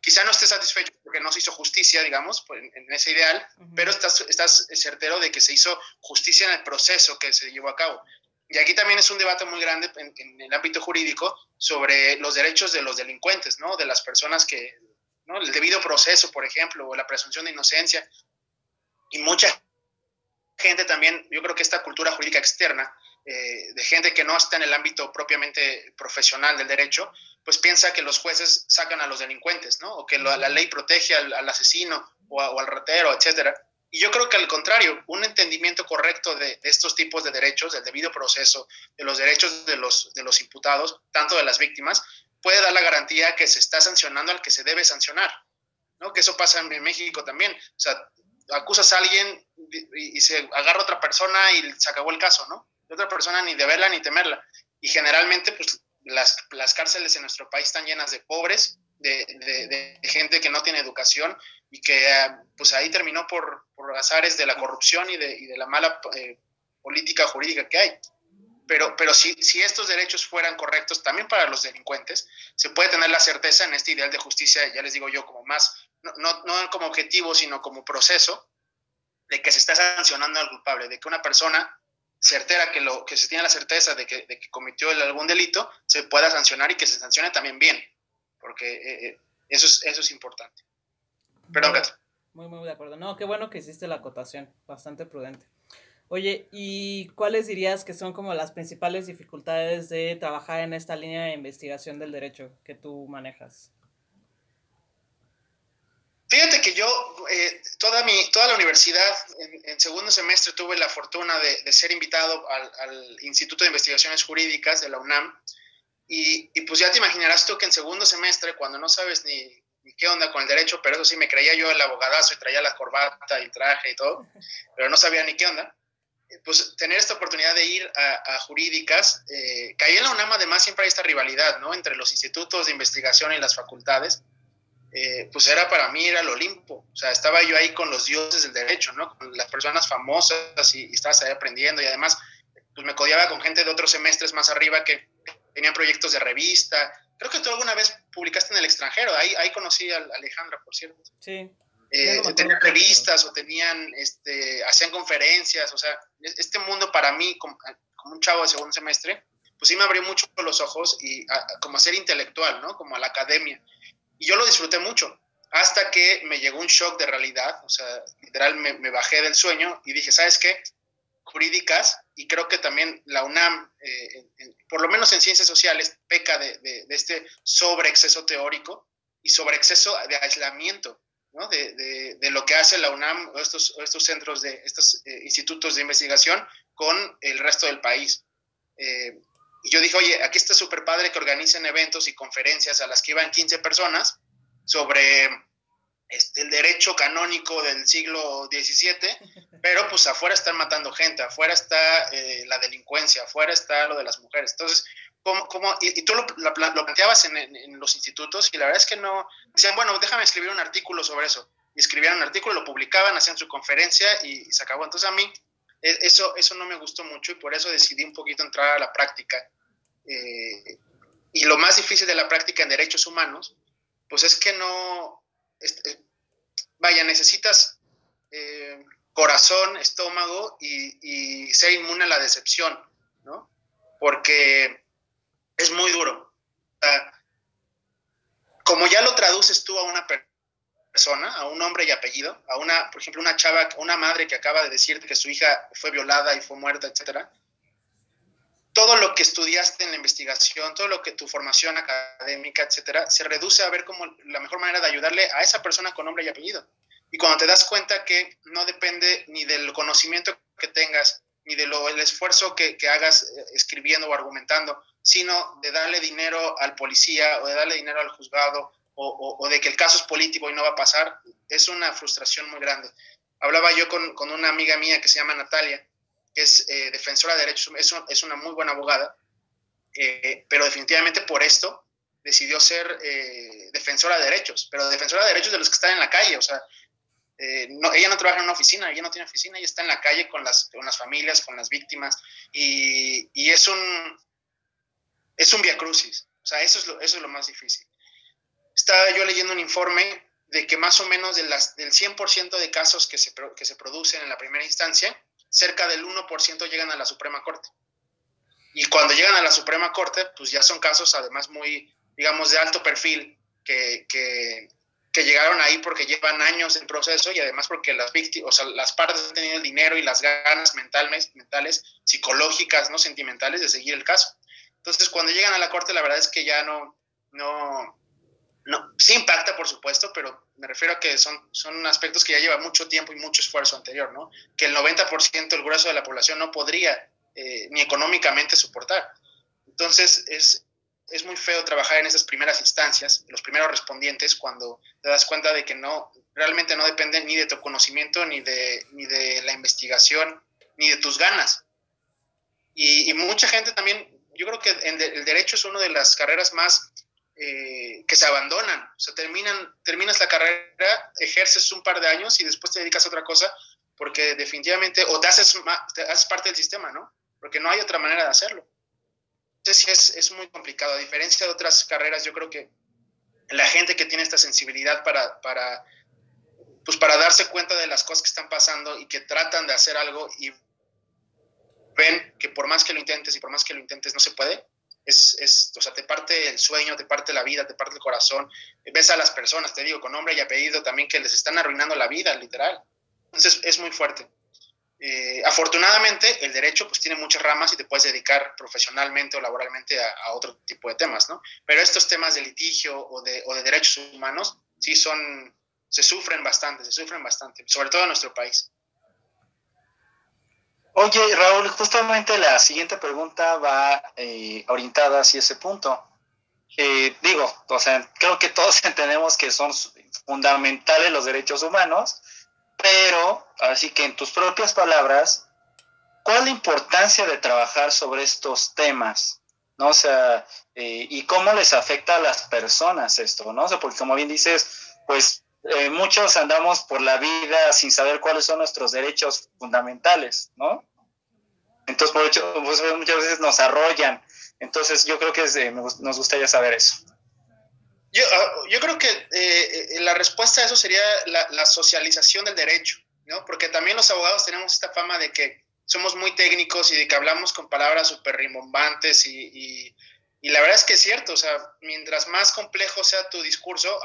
Quizá no estés satisfecho porque no se hizo justicia, digamos, en, en ese ideal, pero estás, estás certero de que se hizo justicia en el proceso que se llevó a cabo. Y aquí también es un debate muy grande en, en, el ámbito jurídico sobre los derechos de los delincuentes, ¿no? De las personas que, ¿no? El debido proceso, por ejemplo, o la presunción de inocencia. Y mucha gente también, yo creo que esta cultura jurídica externa, eh, de gente que no está en el ámbito propiamente profesional del derecho, pues piensa que los jueces sacan a los delincuentes, ¿no? O que la ley protege al, al asesino o, a, o, al ratero, etcétera. Y yo creo que al contrario, un entendimiento correcto de, de, estos tipos de derechos, del debido proceso, de los derechos de los, de los imputados, tanto de las víctimas, puede dar la garantía que se está sancionando al que se debe sancionar. ¿no? Que eso pasa en México también. O sea, acusas a alguien y, y se agarra otra persona y se acabó el caso, ¿no? De otra persona ni de verla ni temerla. Y generalmente, pues las, las cárceles en nuestro país están llenas de pobres, de, de, de, gente que no tiene educación y que pues ahí terminó por, por azares de la corrupción y de, y de la mala eh, política jurídica que hay. Pero, pero si, si, estos derechos fueran correctos también para los delincuentes, se puede tener la certeza en este ideal de justicia, ya les digo yo, como más, no, no, no como objetivo, sino como proceso, de que se está sancionando al culpable, de que una persona certera, que, lo, que se tiene la certeza de que, de que cometió algún delito, se pueda sancionar y que se sancione también bien porque eh, eso, es, eso es importante. Perdón, muy, muy, muy de acuerdo. No, qué bueno que hiciste la acotación, bastante prudente. Oye, ¿y cuáles dirías que son como las principales dificultades de trabajar en esta línea de investigación del derecho que tú manejas? Fíjate que yo, eh, toda, mi, toda la universidad, en, en, segundo semestre tuve la fortuna de, de ser invitado al, al, Instituto de Investigaciones Jurídicas de la UNAM, y, y, pues ya te imaginarás tú que en segundo semestre, cuando no sabes ni, qué onda con el derecho, pero eso sí me creía yo el abogadazo y traía la corbata y traje y todo, pero no sabía ni qué onda, pues tener esta oportunidad de ir a, a jurídicas, eh, caí en la UNAM además siempre hay esta rivalidad, ¿no? Entre los institutos de investigación y las facultades, eh, pues era para mí era el Olimpo, o sea, estaba yo ahí con los dioses del derecho, ¿no? Con las personas famosas y, y estabas ahí aprendiendo y además, pues me codiaba con gente de otros semestres más arriba que tenían proyectos de revista. Creo que tú alguna vez publicaste en el extranjero, ahí, ahí conocí a Alejandra, por cierto. Sí. Eh, no tenían revistas o tenían, este, hacían conferencias, o sea, este mundo para mí, como, como, un chavo de segundo semestre, pues sí me abrió mucho los ojos y a, a, como a ser intelectual, ¿no? Como a la academia. Y yo lo disfruté mucho, hasta que me llegó un shock de realidad, o sea, literal me, me bajé del sueño y dije, ¿sabes qué? jurídicas y creo que también la UNAM, eh, por lo menos en ciencias sociales, peca de, de, de este sobreexceso teórico y sobreexceso de aislamiento de, de, lo que hace la UNAM o estos, o estos centros de estos eh, institutos de investigación con el resto del país. Eh, y yo dije, oye, aquí está súper padre que organicen eventos y conferencias a las que iban 15 personas sobre este, el derecho canónico del siglo XVII, pero pues afuera están matando gente, afuera está eh, la delincuencia, afuera está lo de las mujeres. Entonces, ¿cómo, cómo? Y, tú lo, lo, planteabas en, en, los institutos y la verdad es que no, decían, bueno, déjame escribir un artículo sobre eso. Y escribían un artículo, lo publicaban, hacían su conferencia y, se acabó. Entonces a mí e, eso, eso no me gustó mucho y por eso decidí un poquito entrar a la práctica. Eh, y lo más difícil de la práctica en derechos humanos, pues es que no, este, vaya, necesitas eh, corazón, estómago y, ser inmune a la decepción, ¿no? Porque es muy duro. como ya lo traduces tú a una persona, a un hombre y apellido, a una, por ejemplo, una chava, una madre que acaba de decirte que su hija fue violada y fue muerta, etcétera, todo lo que estudiaste en la investigación, todo lo que tu formación académica, etcétera, se reduce a ver como la mejor manera de ayudarle a esa persona con nombre y apellido. Y cuando te das cuenta que no depende ni del conocimiento que tengas, ni del el esfuerzo que, que, hagas eh, escribiendo o argumentando, sino de darle dinero al policía o de darle dinero al juzgado o, o, de que el caso es político y no va a pasar, es una frustración muy grande. Hablaba yo con, con una amiga mía que se llama Natalia, que es eh, defensora de derechos, es, es, una muy buena abogada, eh, pero definitivamente por esto decidió ser eh, defensora de derechos, pero defensora de derechos de los que están en la calle, o sea, no, ella no trabaja en una oficina, ella no tiene oficina, ella está en la calle con las, con las familias, con las víctimas, y, y es un, es un via crucis, o sea, eso es lo, eso es lo más difícil. Estaba yo leyendo un informe de que más o menos de las, del 100% de casos que se, que se producen en la primera instancia, cerca del 1% llegan a la Suprema Corte. Y cuando llegan a la Suprema Corte, pues ya son casos además muy, digamos, de alto perfil, que, que, que llegaron ahí porque llevan años en proceso y además porque las víctimas, o sea, las partes han tenido el dinero y las ganas mentales, mentales, psicológicas, no sentimentales de seguir el caso. Entonces, cuando llegan a la Corte, la verdad es que ya no, no, no, sí impacta, por supuesto, pero me refiero a que son, son aspectos que ya lleva mucho tiempo y mucho esfuerzo anterior, ¿no? Que el 90%, el grueso de la población no podría eh, ni económicamente soportar. Entonces, es, es muy feo trabajar en esas primeras instancias, los primeros respondientes, cuando te das cuenta de que no, realmente no depende ni de tu conocimiento, ni de, ni de la investigación, ni de tus ganas. Y, y mucha gente también, yo creo que el derecho es una de las carreras más eh, que se abandonan. O sea, terminan, terminas la carrera, ejerces un par de años y después te dedicas a otra cosa porque definitivamente, o te haces, te haces parte del sistema, ¿no? Porque no hay otra manera de hacerlo. Entonces es, es muy complicado. A diferencia de otras carreras, yo creo que la gente que tiene esta sensibilidad para, para, pues para darse cuenta de las cosas que están pasando y que tratan de hacer algo y ven que por más que lo intentes y por más que lo intentes no se puede, es, es, o sea, te parte el sueño, te parte la vida, te parte el corazón. Ves a las personas, te digo, con nombre y apellido también que les están arruinando la vida, literal. Entonces es muy fuerte. Eh, afortunadamente, el derecho pues tiene muchas ramas y te puedes dedicar profesionalmente o laboralmente a, otro tipo de temas, ¿no? Pero estos temas de litigio o de, o de derechos humanos sí son, se sufren bastante, se sufren bastante, sobre todo en nuestro país. Oye, Raúl, justamente la siguiente pregunta va eh, orientada hacia ese punto. Eh, digo, o sea, creo que todos entendemos que son fundamentales los derechos humanos, pero, así que en tus propias palabras, ¿cuál es la importancia de trabajar sobre estos temas? ¿No? O sea, eh, y cómo les afecta a las personas esto, ¿no? O sea, porque como bien dices, pues eh, muchos andamos por la vida sin saber cuáles son nuestros derechos fundamentales, ¿no? Entonces, por hecho, pues, muchas veces nos arrollan. Entonces, yo creo que es, nos gustaría saber eso. Yo, ah, yo creo que eh, eh, la respuesta a eso sería la, socialización del derecho, ¿no? Porque también los abogados tenemos esta fama de que somos muy técnicos y de que hablamos con palabras súper rimbombantes y, y, y, la verdad es que es cierto, o sea, mientras más complejo sea tu discurso,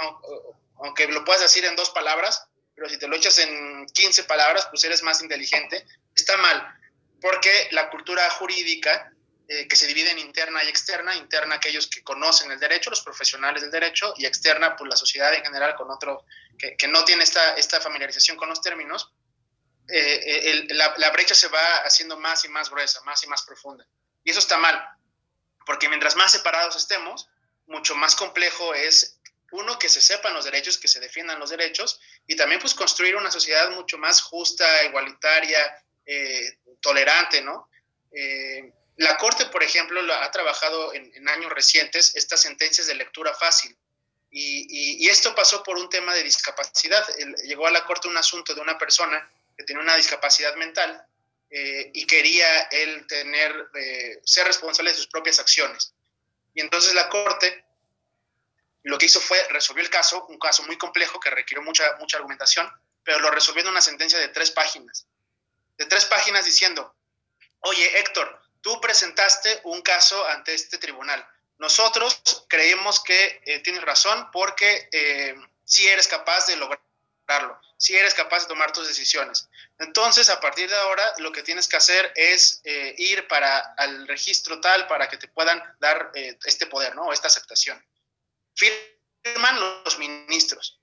aunque lo puedas decir en dos palabras, pero si te lo echas en 15 palabras, pues eres más inteligente, está mal, porque la cultura jurídica, eh, que se divide en interna y externa, interna aquellos que conocen el derecho, los profesionales del derecho, y externa, pues la sociedad en general con otro, que, no tiene esta, esta familiarización con los términos, eh, la, la brecha se va haciendo más y más gruesa, más y más profunda. Y eso está mal, porque mientras más separados estemos, mucho más complejo es, uno, que se sepan los derechos, que se defiendan los derechos, y también pues construir una sociedad mucho más justa, igualitaria, eh, tolerante, ¿no? Eh, la Corte, por ejemplo, ha trabajado en, años recientes estas sentencias de lectura fácil. Y, esto pasó por un tema de discapacidad. llegó a la Corte un asunto de una persona que tenía una discapacidad mental eh, y quería él tener, ser responsable de sus propias acciones. Y entonces la Corte lo que hizo fue resolvió el caso, un caso muy complejo que requirió mucha, mucha argumentación, pero lo resolvió en una sentencia de tres páginas. De tres páginas diciendo, oye Héctor, tú presentaste un caso ante este tribunal. Nosotros creemos que eh, tienes razón porque eh, sí eres capaz de lograrlo, si eres capaz de tomar tus decisiones. Entonces, a partir de ahora, lo que tienes que hacer es eh, ir para al registro tal para que te puedan dar este poder, ¿no? Esta aceptación. Firman los ministros.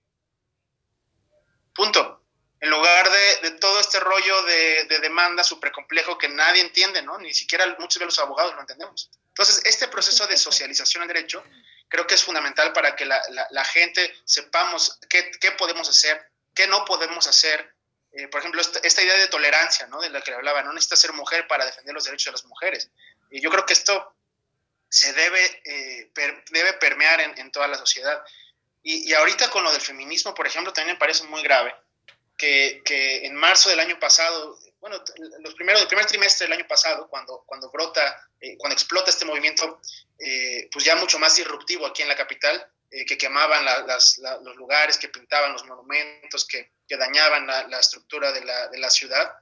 Punto en lugar de, todo este rollo de, demanda súper complejo que nadie entiende, ¿no? Ni siquiera muchos de los abogados lo entendemos. Entonces, este proceso de socialización del derecho creo que es fundamental para que la, gente sepamos qué, podemos hacer, qué no podemos hacer. Eh, por ejemplo, esta, idea de tolerancia, ¿no? De la que hablaba, no necesita ser mujer para defender los derechos de las mujeres. Y yo creo que esto se debe, eh, debe permear en, toda la sociedad. Y, y ahorita con lo del feminismo, por ejemplo, también me parece muy grave que, que, en marzo del año pasado, bueno, los primeros, el primer trimestre del año pasado, cuando, cuando brota, eh, cuando explota este movimiento, eh, pues ya mucho más disruptivo aquí en la capital, eh, que quemaban las, los lugares, que pintaban los monumentos, que, que dañaban la, estructura de la, de la ciudad,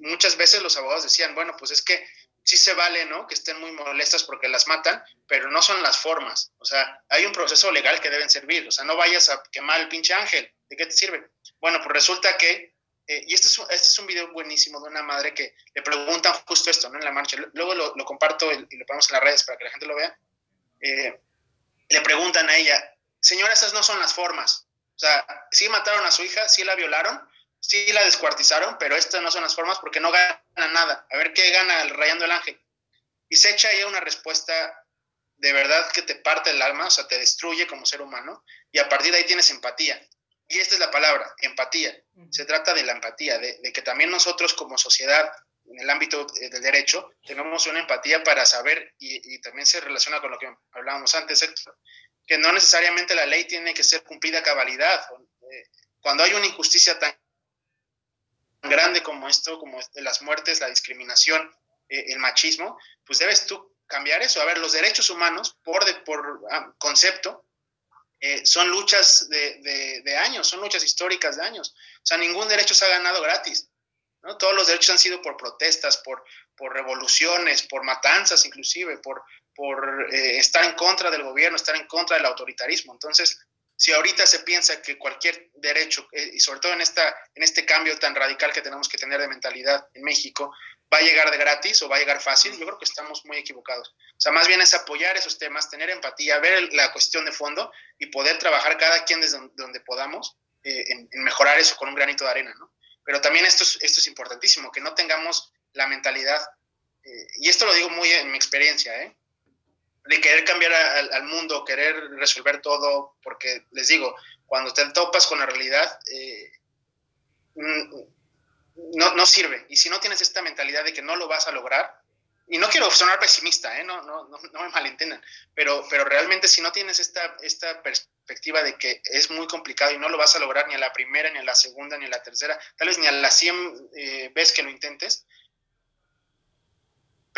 muchas veces los abogados decían, bueno, pues es que sí se vale, ¿no? Que estén muy molestas porque las matan, pero no son las formas. O sea, hay un proceso legal que deben servir. O sea, no vayas a quemar el pinche ángel. ¿De qué te sirve? Bueno, pues resulta que, eh, y este es, este es un video buenísimo de una madre que le preguntan justo esto, ¿no? En la marcha. Luego lo, comparto y lo ponemos en las redes para que la gente lo vea. Eh, le preguntan a ella, señora, esas no son las formas. O sea, sí mataron a su hija, sí la violaron, sí la descuartizaron, pero estas no son las formas porque no gana nada. A ver qué gana el rayando el ángel. Y se echa ella una respuesta de verdad que te parte el alma, o sea, te destruye como ser humano, y a partir de ahí tienes empatía. Y esta es la palabra, empatía. Se trata de la empatía, de, que también nosotros como sociedad, en el ámbito del derecho, tenemos una empatía para saber, y, también se relaciona con lo que hablábamos antes, que no necesariamente la ley tiene que ser cumplida a cabalidad. Eh, cuando hay una injusticia tan grande como esto, como las muertes, la discriminación, eh, el machismo, pues debes tú cambiar eso. A ver, los derechos humanos, por, por ah, concepto, eh, son luchas de, años, son luchas históricas de años. O sea, ningún derecho se ha ganado gratis. ¿no? Todos los derechos han sido por protestas, por, por revoluciones, por matanzas inclusive, por, por eh, estar en contra del gobierno, estar en contra del autoritarismo. Entonces, si ahorita se piensa que cualquier derecho, eh, y sobre todo en, esta, en este cambio tan radical que tenemos que tener de mentalidad en México, va a llegar de gratis o va a llegar fácil, yo creo que estamos muy equivocados. O sea, más bien es apoyar esos temas, tener empatía, ver la cuestión de fondo y poder trabajar cada quien desde donde podamos eh, en, mejorar eso con un granito de arena, ¿no? Pero también esto es, esto es importantísimo, que no tengamos la mentalidad, eh, y esto lo digo muy en mi experiencia, ¿eh? De querer cambiar al, mundo, querer resolver todo, porque les digo, cuando te topas con la realidad, eh, mm, no, no, sirve. Y si no tienes esta mentalidad de que no lo vas a lograr, y no quiero sonar pesimista, ¿eh? no, no, no, me malentiendan, pero, pero realmente si no tienes esta, esta perspectiva de que es muy complicado y no lo vas a lograr ni a la primera, ni a la segunda, ni a la tercera, tal vez ni a las 100 eh, veces que lo intentes,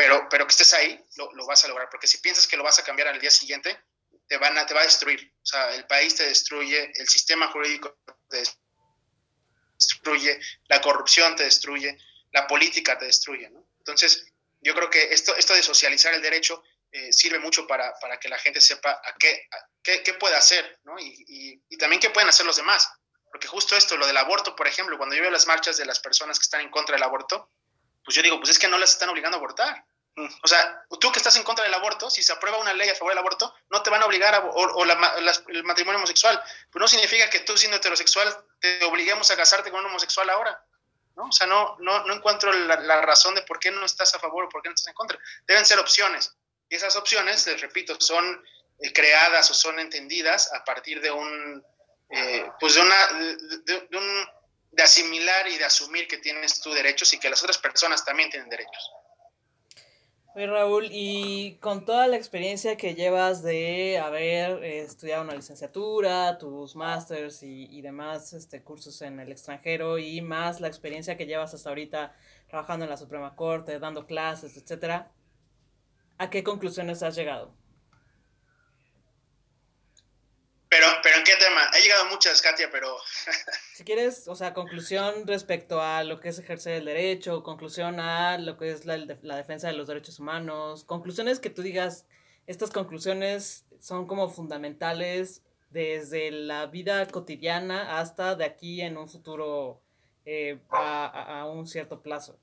pero, pero que estés ahí, lo, vas a lograr, porque si piensas que lo vas a cambiar al día siguiente, te, van a, te va a destruir. O sea, el país te destruye, el sistema jurídico te destruye, la corrupción te destruye, la política te destruye. Entonces, yo creo que esto, esto de socializar el derecho eh, sirve mucho para, para, que la gente sepa a qué, qué, qué, puede hacer, ¿no? Y, y, y, también qué pueden hacer los demás. Porque justo esto, lo del aborto, por ejemplo, cuando yo veo las marchas de las personas que están en contra del aborto, pues yo digo, pues es que no las están obligando a abortar. O sea, tú que estás en contra del aborto, si se aprueba una ley a favor del aborto, no te van a obligar a, o, el matrimonio homosexual. Pero no significa que tú siendo heterosexual te obliguemos a casarte con un homosexual ahora. ¿no? O sea, no, no, no encuentro la, razón de por qué no estás a favor o por qué no estás en contra. Deben ser opciones. Y esas opciones, les repito, son eh, creadas o son entendidas a partir de un, eh, pues de una, de, un, de asimilar y de asumir que tienes tus derechos y que las otras personas también tienen derechos. Oye Raúl, y con toda la experiencia que llevas de haber eh, estudiado una licenciatura, tus másters y, y, demás este, cursos en el extranjero y más la experiencia que llevas hasta ahorita trabajando en la Suprema Corte, dando clases, etcétera, ¿a qué conclusiones has llegado? Pero, pero ¿en qué tema? He llegado muchas, Katia, pero... si quieres, o sea, conclusión respecto a lo que es ejercer el derecho, conclusión a lo que es la, la defensa de los derechos humanos, conclusiones que tú digas, estas conclusiones son como fundamentales desde la vida cotidiana hasta de aquí en un futuro eh, a, a, un cierto plazo.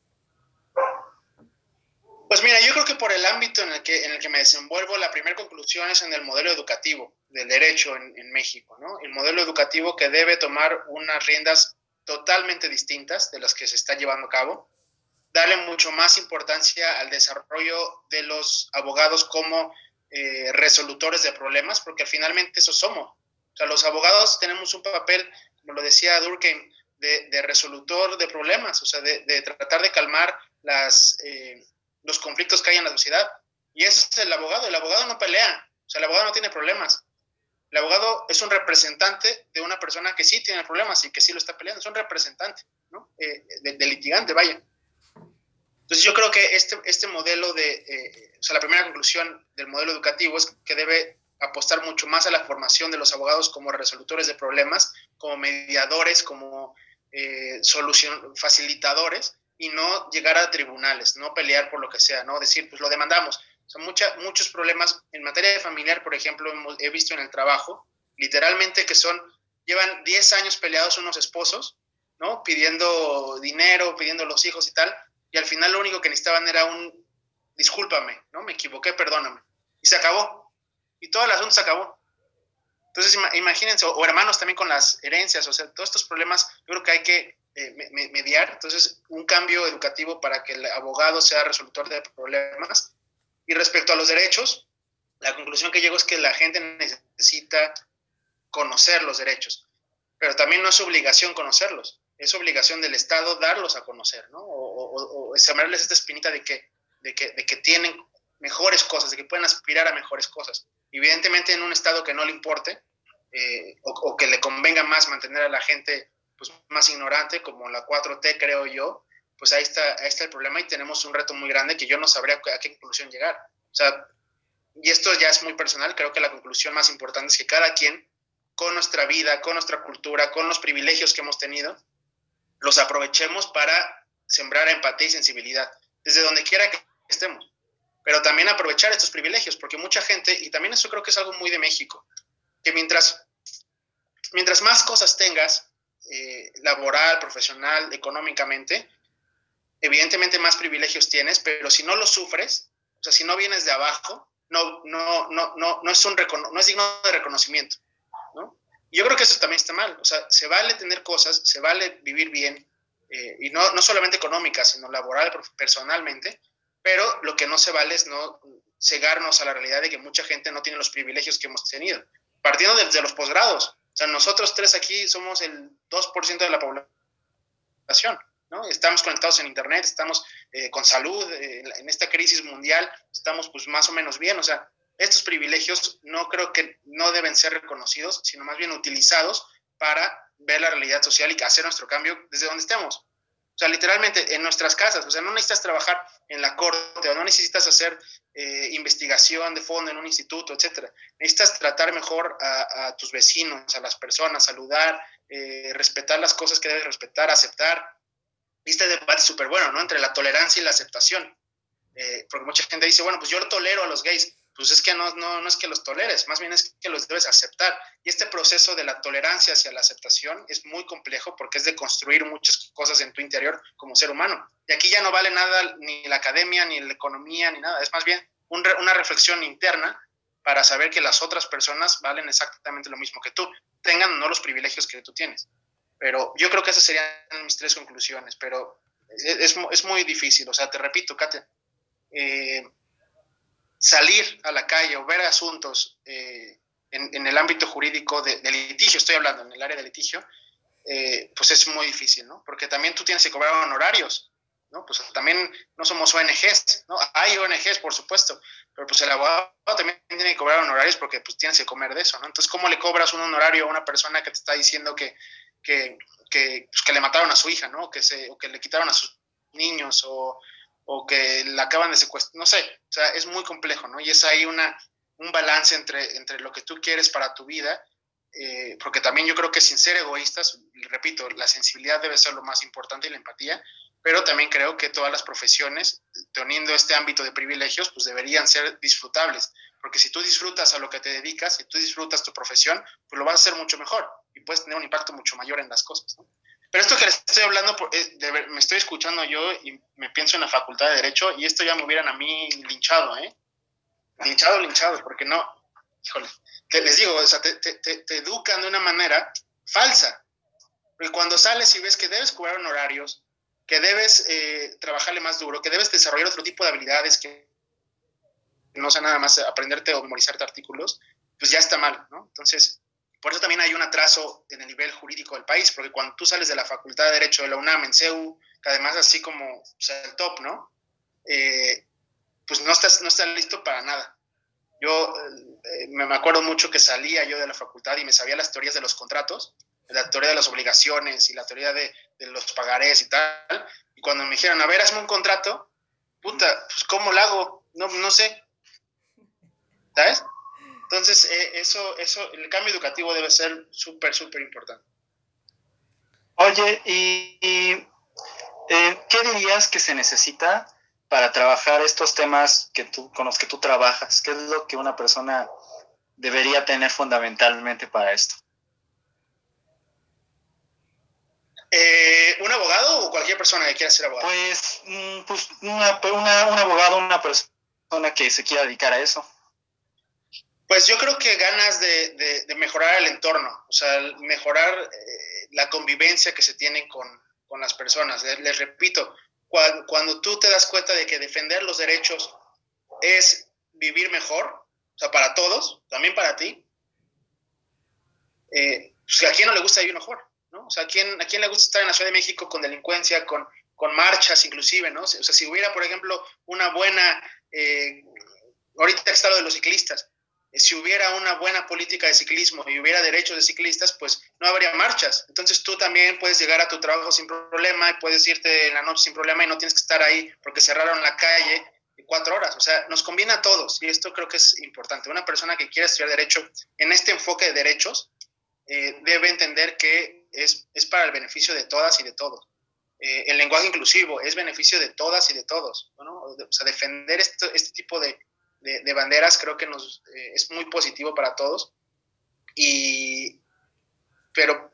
Pues mira, yo creo que por el ámbito en el que, en el que me desenvuelvo, la primera conclusión es en el modelo educativo del derecho en, en, México, ¿no? El modelo educativo que debe tomar unas riendas totalmente distintas de las que se está llevando a cabo, darle mucho más importancia al desarrollo de los abogados como eh, resolutores de problemas, porque finalmente eso somos. O sea, los abogados tenemos un papel, como lo decía Durkheim, de, de resolutor de problemas, o sea, de, de tratar de calmar las... Eh, los conflictos que hay en la sociedad. Y ese es el abogado. El abogado no pelea. O sea, el abogado no tiene problemas. El abogado es un representante de una persona que sí tiene problemas y que sí lo está peleando. Es un representante, ¿no? Eh, de, litigante, vaya. Entonces yo creo que este, este modelo de, eh, o sea, la primera conclusión del modelo educativo es que debe apostar mucho más a la formación de los abogados como resolutores de problemas, como mediadores, como eh, solución, facilitadores, y no llegar a tribunales, no pelear por lo que sea, no decir, pues lo demandamos. Son mucha, muchos problemas en materia familiar, por ejemplo, he visto en el trabajo, literalmente que son, llevan 10 años peleados unos esposos, ¿no? Pidiendo dinero, pidiendo los hijos y tal, y al final lo único que necesitaban era un, discúlpame, ¿no? Me equivoqué, perdóname. Y se acabó. Y todo el asunto se acabó. Entonces, imagínense, o hermanos también con las herencias, o sea, todos estos problemas, yo creo que hay que eh, mediar. Entonces, un cambio educativo para que el abogado sea resolutor de problemas. Y respecto a los derechos, la conclusión que llego es que la gente necesita conocer los derechos, pero también no es obligación conocerlos, es obligación del Estado darlos a conocer, ¿no? O, o, sembrarles esta espinita de que, de, que, de que tienen mejores cosas, de que pueden aspirar a mejores cosas. Evidentemente en un Estado que no le importe eh, o, o, que le convenga más mantener a la gente pues, más ignorante, como la 4T, creo yo, pues ahí está, ahí está el problema y tenemos un reto muy grande que yo no sabría a qué conclusión llegar. O sea, y esto ya es muy personal, creo que la conclusión más importante es que cada quien, con nuestra vida, con nuestra cultura, con los privilegios que hemos tenido, los aprovechemos para sembrar empatía y sensibilidad, desde donde quiera que estemos. Pero también aprovechar estos privilegios, porque mucha gente, y también eso creo que es algo muy de México, que mientras, mientras más cosas tengas, eh, laboral, profesional, económicamente, evidentemente más privilegios tienes, pero si no los sufres, o sea, si no vienes de abajo, no, no, no, no, no, es, un no es digno de reconocimiento. ¿no? yo creo que eso también está mal. O sea, se vale tener cosas, se vale vivir bien, eh, y no, no solamente económica, sino laboral, personalmente, pero lo que no se vale es no cegarnos a la realidad de que mucha gente no tiene los privilegios que hemos tenido, partiendo desde los posgrados. O sea, nosotros tres aquí somos el 2% de la población, ¿no? Estamos conectados en Internet, estamos eh, con salud, eh, en esta crisis mundial estamos pues más o menos bien, o sea, estos privilegios no creo que no deben ser reconocidos, sino más bien utilizados para ver la realidad social y hacer nuestro cambio desde donde estemos. O sea, literalmente en nuestras casas. O sea, no necesitas trabajar en la corte o no necesitas hacer eh, investigación de fondo en un instituto, etcétera. Necesitas tratar mejor a, tus vecinos, a las personas, saludar, respetar las cosas que debes respetar, aceptar. Este debate súper bueno, ¿no? Entre la tolerancia y la aceptación. Eh, porque mucha gente dice, bueno, pues yo tolero a los gays pues es que no, no, no es que los toleres, más bien es que los debes aceptar. Y este proceso de la tolerancia hacia la aceptación es muy complejo porque es de construir muchas cosas en tu interior como ser humano. Y aquí ya no vale nada ni la academia, ni la economía, ni nada. Es más bien una reflexión interna para saber que las otras personas valen exactamente lo mismo que tú, tengan o no los privilegios que tú tienes. Pero yo creo que esas serían mis tres conclusiones, pero es, es, muy difícil. O sea, te repito, Kate, eh, salir a la calle o ver asuntos eh, en, el ámbito jurídico de, litigio, estoy hablando en el área de litigio, eh, pues es muy difícil, ¿no? Porque también tú tienes que cobrar honorarios, ¿no? Pues también no somos ONGs, ¿no? Hay ONGs, por supuesto, pero pues el abogado también tiene que cobrar honorarios porque pues tienes que comer de eso, ¿no? Entonces, ¿cómo le cobras un honorario a una persona que te está diciendo que, que, pues, que le mataron a su hija, ¿no? Que se, o que le quitaron a sus niños o, o que la acaban de secuestrar, no sé, o sea, es muy complejo, ¿no? Y es ahí una, un balance entre, entre lo que tú quieres para tu vida, eh, porque también yo creo que sin ser egoístas, repito, la sensibilidad debe ser lo más importante y la empatía, pero también creo que todas las profesiones, teniendo este ámbito de privilegios, pues deberían ser disfrutables, porque si tú disfrutas a lo que te dedicas, si tú disfrutas tu profesión, pues lo vas a hacer mucho mejor y puedes tener un impacto mucho mayor en las cosas. ¿no? Pero esto que les estoy hablando, me estoy escuchando yo y me pienso en la facultad de Derecho y esto ya me hubieran a mí linchado, ¿eh? Linchado, linchado, porque no, híjole, les digo, o sea, te, te, educan de una manera falsa. Porque cuando sales y ves que debes cobrar honorarios, que debes eh, trabajarle más duro, que debes desarrollar otro tipo de habilidades que no sea nada más aprenderte o memorizarte artículos, pues ya está mal, ¿no? Entonces, por eso también hay un atraso en el nivel jurídico del país, porque cuando tú sales de la Facultad de Derecho de la UNAM en CEU, que además así como el top, ¿no? Eh, pues no estás, no estás listo para nada. Yo eh, me acuerdo mucho que salía yo de la facultad y me sabía las teorías de los contratos, la teoría de las obligaciones y la teoría de, de los pagarés y tal. Y cuando me dijeron, a ver, hazme un contrato, puta, pues ¿cómo lo hago? No, no sé. ¿Sabes? Entonces, eh, eso, eso, el cambio educativo debe ser súper, súper importante. Oye, ¿y, eh, qué dirías que se necesita para trabajar estos temas que tú, con los que tú trabajas? ¿Qué es lo que una persona debería tener fundamentalmente para esto? Eh, ¿Un abogado o cualquier persona que quiera ser abogado? Pues, mm, pues una, un abogado, una persona que se quiera dedicar a eso. Pues yo creo que ganas de, mejorar el entorno, o sea, mejorar eh, la convivencia que se tiene con, las personas. Les, repito, cuando, tú te das cuenta de que defender los derechos es vivir mejor, o sea, para todos, también para ti, eh, pues a quién no le gusta vivir mejor, ¿no? O sea, ¿a quién, ¿a quién le gusta estar en la Ciudad de México con delincuencia, con, con marchas inclusive, ¿no? O sea, si hubiera, por ejemplo, una buena, eh, ahorita está lo de los ciclistas, si hubiera una buena política de ciclismo y hubiera derechos de ciclistas, pues no habría marchas. Entonces tú también puedes llegar a tu trabajo sin problema y puedes irte en la noche sin problema y no tienes que estar ahí porque cerraron la calle cuatro horas. O sea, nos conviene a todos y esto creo que es importante. Una persona que quiera estudiar derecho en este enfoque de derechos eh, debe entender que es, es, para el beneficio de todas y de todos. Eh, el lenguaje inclusivo es beneficio de todas y de todos. ¿no? O sea, defender este tipo de, de, banderas creo que nos, eh, es muy positivo para todos. Y, pero,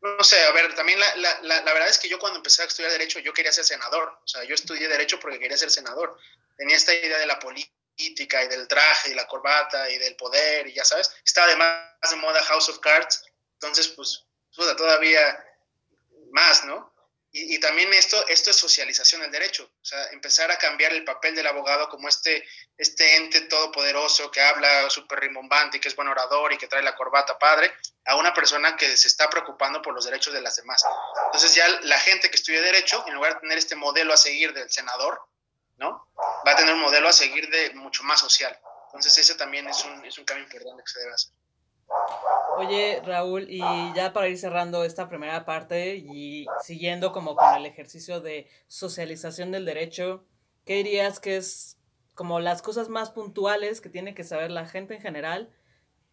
no sé, a ver, también la, la, la, verdad es que yo cuando empecé a estudiar Derecho, yo quería ser senador. O sea, yo estudié Derecho porque quería ser senador. Tenía esta idea de la política y del traje y la corbata y del poder y ya sabes. Está además de moda House of Cards. Entonces, pues, todavía más, ¿no? Y, también esto, esto es socialización del derecho, o sea, empezar a cambiar el papel del abogado como este, este ente todopoderoso que habla súper rimbombante y que es buen orador y que trae la corbata padre, a una persona que se está preocupando por los derechos de las demás. Entonces ya la gente que estudia derecho, en lugar de tener este modelo a seguir del senador, ¿no? Va a tener un modelo a seguir de mucho más social. Entonces ese también es un, es un cambio importante que se debe hacer. Oye, Raúl, y ya para ir cerrando esta primera parte y siguiendo como con el ejercicio de socialización del derecho, ¿qué dirías que es como las cosas más puntuales que tiene que saber la gente en general,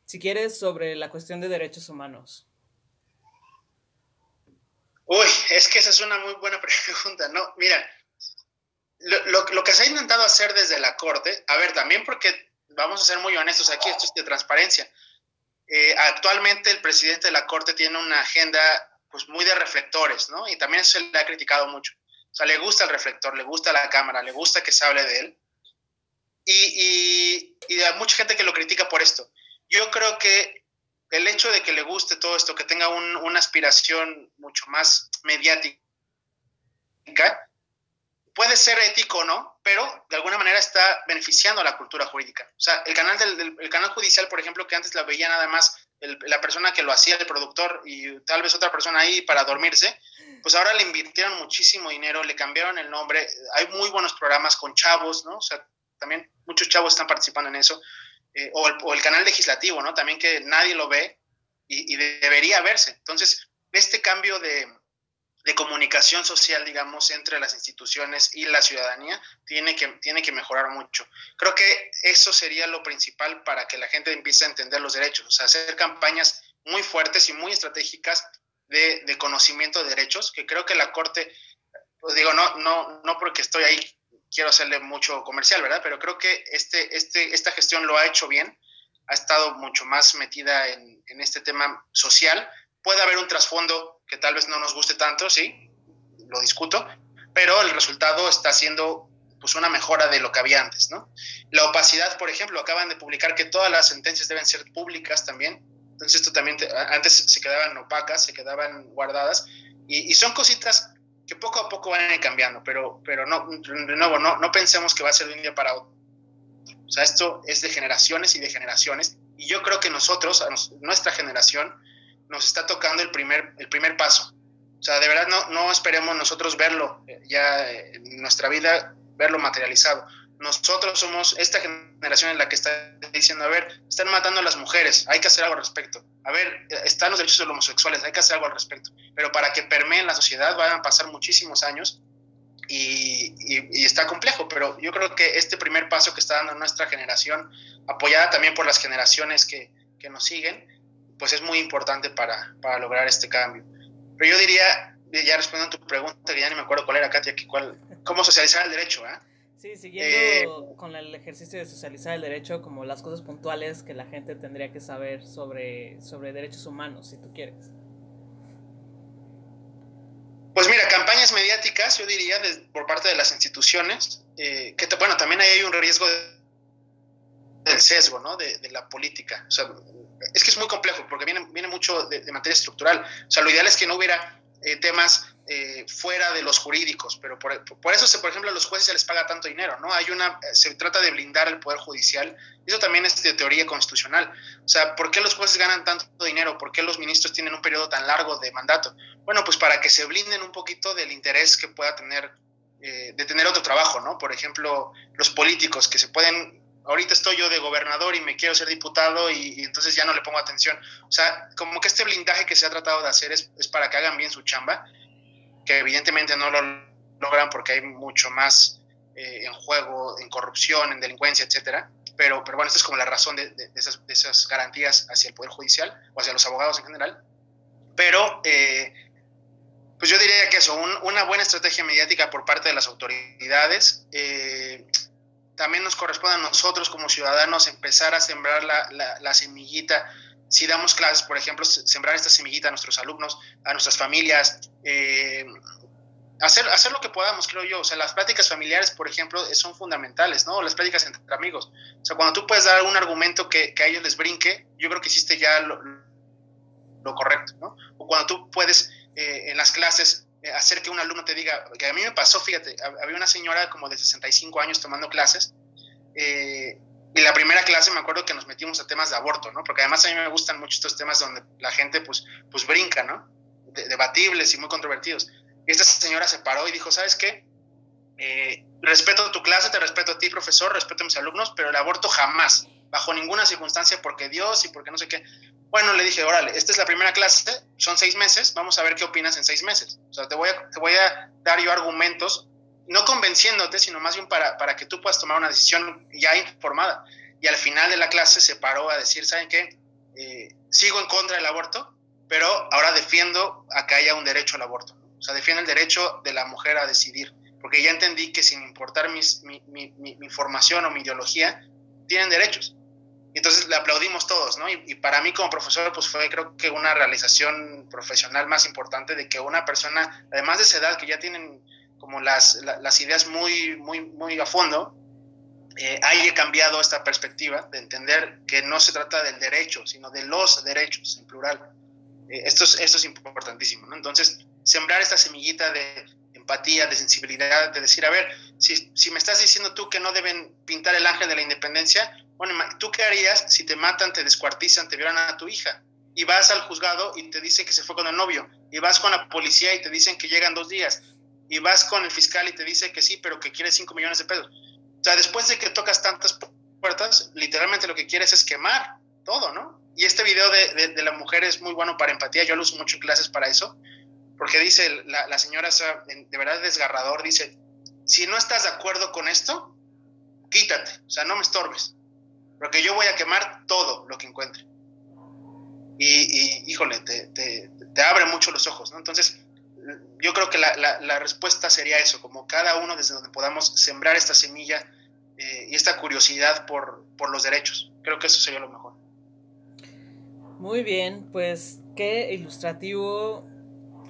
si quieres, sobre la cuestión de derechos humanos? Uy, es que esa es una muy buena pregunta, ¿no? Mira, lo, lo que se ha intentado hacer desde la Corte, a ver, también porque vamos a ser muy honestos aquí, esto es de transparencia eh, actualmente el presidente de la Corte tiene una agenda pues muy de reflectores, ¿no? Y también se le ha criticado mucho. O sea, le gusta el reflector, le gusta la cámara, le gusta que se hable de él. Y, y, hay mucha gente que lo critica por esto. Yo creo que el hecho de que le guste todo esto, que tenga una aspiración mucho más mediática, puede ser ético o no, pero de alguna manera está beneficiando a la cultura jurídica. O sea, el canal, del, el canal judicial, por ejemplo, que antes la veía nada más la persona que lo hacía, el productor, y tal vez otra persona ahí para dormirse, pues ahora le invirtieron muchísimo dinero, le cambiaron el nombre, hay muy buenos programas con chavos, ¿no? O sea, también muchos chavos están participando en eso, eh, o, el, canal legislativo, ¿no? También que nadie lo ve y, y debería verse. Entonces, este cambio de, de comunicación social, digamos, entre las instituciones y la ciudadanía, tiene que, tiene que mejorar mucho. Creo que eso sería lo principal para que la gente empiece a entender los derechos, o sea, hacer campañas muy fuertes y muy estratégicas de, de conocimiento de derechos, que creo que la Corte, pues digo, no, no, no porque estoy ahí, quiero hacerle mucho comercial, ¿verdad? Pero creo que este, este, esta gestión lo ha hecho bien, ha estado mucho más metida en, en este tema social. Puede haber un trasfondo que tal vez no nos guste tanto, sí, lo discuto, pero el resultado está siendo pues una mejora de lo que había antes, ¿no? La opacidad, por ejemplo, acaban de publicar que todas las sentencias deben ser públicas también, entonces esto también, antes se quedaban opacas, se quedaban guardadas, y, son cositas que poco a poco van cambiando, pero, pero no, de nuevo, no, no pensemos que va a ser de un día para otro. O sea, esto es de generaciones y de generaciones, y yo creo que nosotros, nuestra generación, nos está tocando el primer, el primer paso. O sea, de verdad no, no esperemos nosotros verlo eh, ya en nuestra vida, verlo materializado. Nosotros somos esta generación en la que está diciendo, a ver, están matando a las mujeres, hay que hacer algo al respecto. A ver, están los derechos de los homosexuales, hay que hacer algo al respecto. Pero para que permeen la sociedad van a pasar muchísimos años y, y, está complejo, pero yo creo que este primer paso que está dando nuestra generación, apoyada también por las generaciones que, que nos siguen, pues es muy importante para, para lograr este cambio. Pero yo diría, ya respondiendo a tu pregunta, que ya ni me acuerdo cuál era, Katia, que cuál, cómo socializar el derecho, ¿eh? Sí, siguiendo con el ejercicio de socializar el derecho, como las cosas puntuales que la gente tendría que saber sobre, sobre derechos humanos, si tú quieres. Pues mira, campañas mediáticas, yo diría, por parte de las instituciones, eh, que bueno, también ahí hay un riesgo del sesgo, ¿no? De, de, la política. O sea, es que es muy complejo porque viene, viene mucho de, materia estructural. O sea, lo ideal es que no hubiera eh, temas eh, fuera de los jurídicos, pero por, por, eso, por ejemplo, a los jueces se les paga tanto dinero, ¿no? Hay una, se trata de blindar el Poder Judicial, eso también es de teoría constitucional. O sea, ¿por qué los jueces ganan tanto dinero? ¿Por qué los ministros tienen un periodo tan largo de mandato? Bueno, pues para que se blinden un poquito del interés que pueda tener, eh, de tener otro trabajo, ¿no? Por ejemplo, los políticos que se pueden ahorita estoy yo de gobernador y me quiero ser diputado y, entonces ya no le pongo atención. O sea, como que este blindaje que se ha tratado de hacer es, para que hagan bien su chamba, que evidentemente no lo logran porque hay mucho más eh, en juego, en corrupción, en delincuencia, etcétera. Pero, pero bueno, esta es como la razón de, esas, garantías hacia el Poder Judicial o hacia los abogados en general. Pero, eh, pues yo diría que eso, una buena estrategia mediática por parte de las autoridades. Eh, también nos corresponde a nosotros como ciudadanos empezar a sembrar la, semillita. Si damos clases, por ejemplo, sembrar esta semillita a nuestros alumnos, a nuestras familias, eh, hacer, hacer lo que podamos, creo yo. O sea, las prácticas familiares, por ejemplo, son fundamentales, ¿no? Las prácticas entre amigos. O sea, cuando tú puedes dar un argumento que, a ellos les brinque, yo creo que hiciste ya lo, correcto, ¿no? O cuando tú puedes eh, en las clases eh, hacer que un alumno te diga, que a mí me pasó, fíjate, había una señora como de 65 años tomando clases, eh, y la primera clase me acuerdo que nos metimos a temas de aborto, ¿no? Porque además a mí me gustan mucho estos temas donde la gente pues, pues brinca, ¿no? debatibles y muy controvertidos. Y esta señora se paró y dijo, ¿sabes qué? Eh, respeto tu clase, te respeto a ti, profesor, respeto a mis alumnos, pero el aborto jamás, bajo ninguna circunstancia, porque Dios y porque no sé qué. Bueno, le dije, órale, esta es la primera clase, son seis meses, vamos a ver qué opinas en seis meses. O sea, te voy a, te voy a dar yo argumentos, no convenciéndote, sino más bien para, para que tú puedas tomar una decisión ya informada. Y al final de la clase se paró a decir, ¿saben qué? Eh, sigo en contra del aborto, pero ahora defiendo a que haya un derecho al aborto. O sea, defiendo el derecho de la mujer a decidir, porque ya entendí que sin importar mis, mi, mi, mi, formación o mi ideología, tienen derechos. Entonces le aplaudimos todos, ¿no? Y, para mí como profesor, pues fue creo que una realización profesional más importante de que una persona, además de esa edad, que ya tienen como las, las ideas muy, muy, muy a fondo, eh, haya cambiado esta perspectiva de entender que no se trata del derecho, sino de los derechos en plural. Eh, esto, es, esto es importantísimo, ¿no? Entonces, sembrar esta semillita de empatía, de sensibilidad, de decir, a ver, si, si me estás diciendo tú que no deben pintar el ángel de la independencia, bueno, ¿tú qué harías si te matan, te descuartizan, te violan a tu hija? Y vas al juzgado y te dicen que se fue con el novio, y vas con la policía y te dicen que llegan dos días, y vas con el fiscal y te dice que sí, pero que quiere 5 millones de pesos. O sea, después de que tocas tantas puertas, literalmente lo que quieres es quemar todo, ¿no? Y este video de, de, la mujer es muy bueno para empatía, yo lo uso mucho en clases para eso, porque dice la, la señora, de verdad desgarrador, dice, si no estás de acuerdo con esto, quítate, o sea, no me estorbes, porque yo voy a quemar todo lo que encuentre. Y, híjole, te, te, te, abre mucho los ojos, ¿no? Entonces, yo creo que la, la, la, respuesta sería eso, como cada uno desde donde podamos sembrar esta semilla eh, y esta curiosidad por, por los derechos. Creo que eso sería lo mejor. Muy bien, pues qué ilustrativo,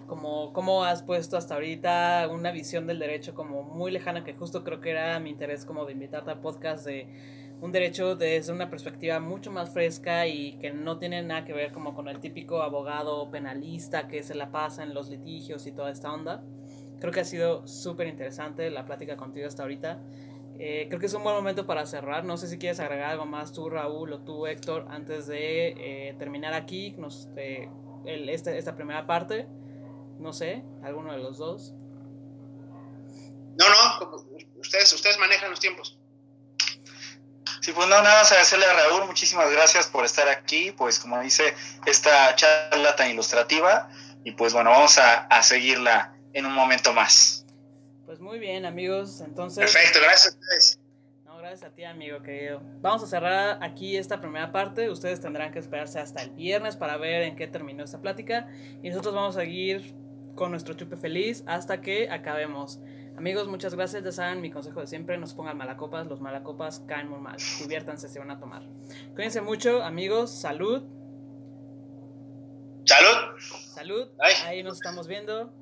como, como has puesto hasta ahorita una visión del derecho como muy lejana, que justo creo que era mi interés como de invitarte al podcast de un derecho desde una perspectiva mucho más fresca y que no tiene nada que ver como con el típico abogado penalista que se la pasa en los litigios y toda esta onda. Creo que ha sido súper interesante la plática contigo hasta ahorita. Eh, creo que es un buen momento para cerrar. No sé si quieres agregar algo más tú, Raúl, o tú, Héctor, antes de eh, terminar aquí nos, eh, el, este, esta primera parte. No sé, alguno de los dos. No, no, ustedes, ustedes manejan los tiempos. Sí, pues no, nada más agradecerle a Raúl, muchísimas gracias por estar aquí, pues como dice, esta charla tan ilustrativa, y pues bueno, vamos a, a seguirla en un momento más. Pues muy bien, amigos. Entonces. Perfecto, gracias a ustedes. No, gracias a ti, amigo querido. Vamos a cerrar aquí esta primera parte. Ustedes tendrán que esperarse hasta el viernes para ver en qué terminó esta plática. Y nosotros vamos a seguir con nuestro chupe feliz hasta que acabemos. Amigos, muchas gracias. Ya saben, mi consejo de siempre: no se pongan malacopas. Los malacopas caen muy mal. Diviértanse, se van a tomar. Cuídense mucho, amigos. Salud. Salud. Salud. Ahí nos estamos viendo.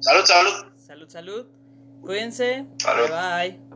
Salud, salud. Salud, salud. Cuídense. Salud. Bye.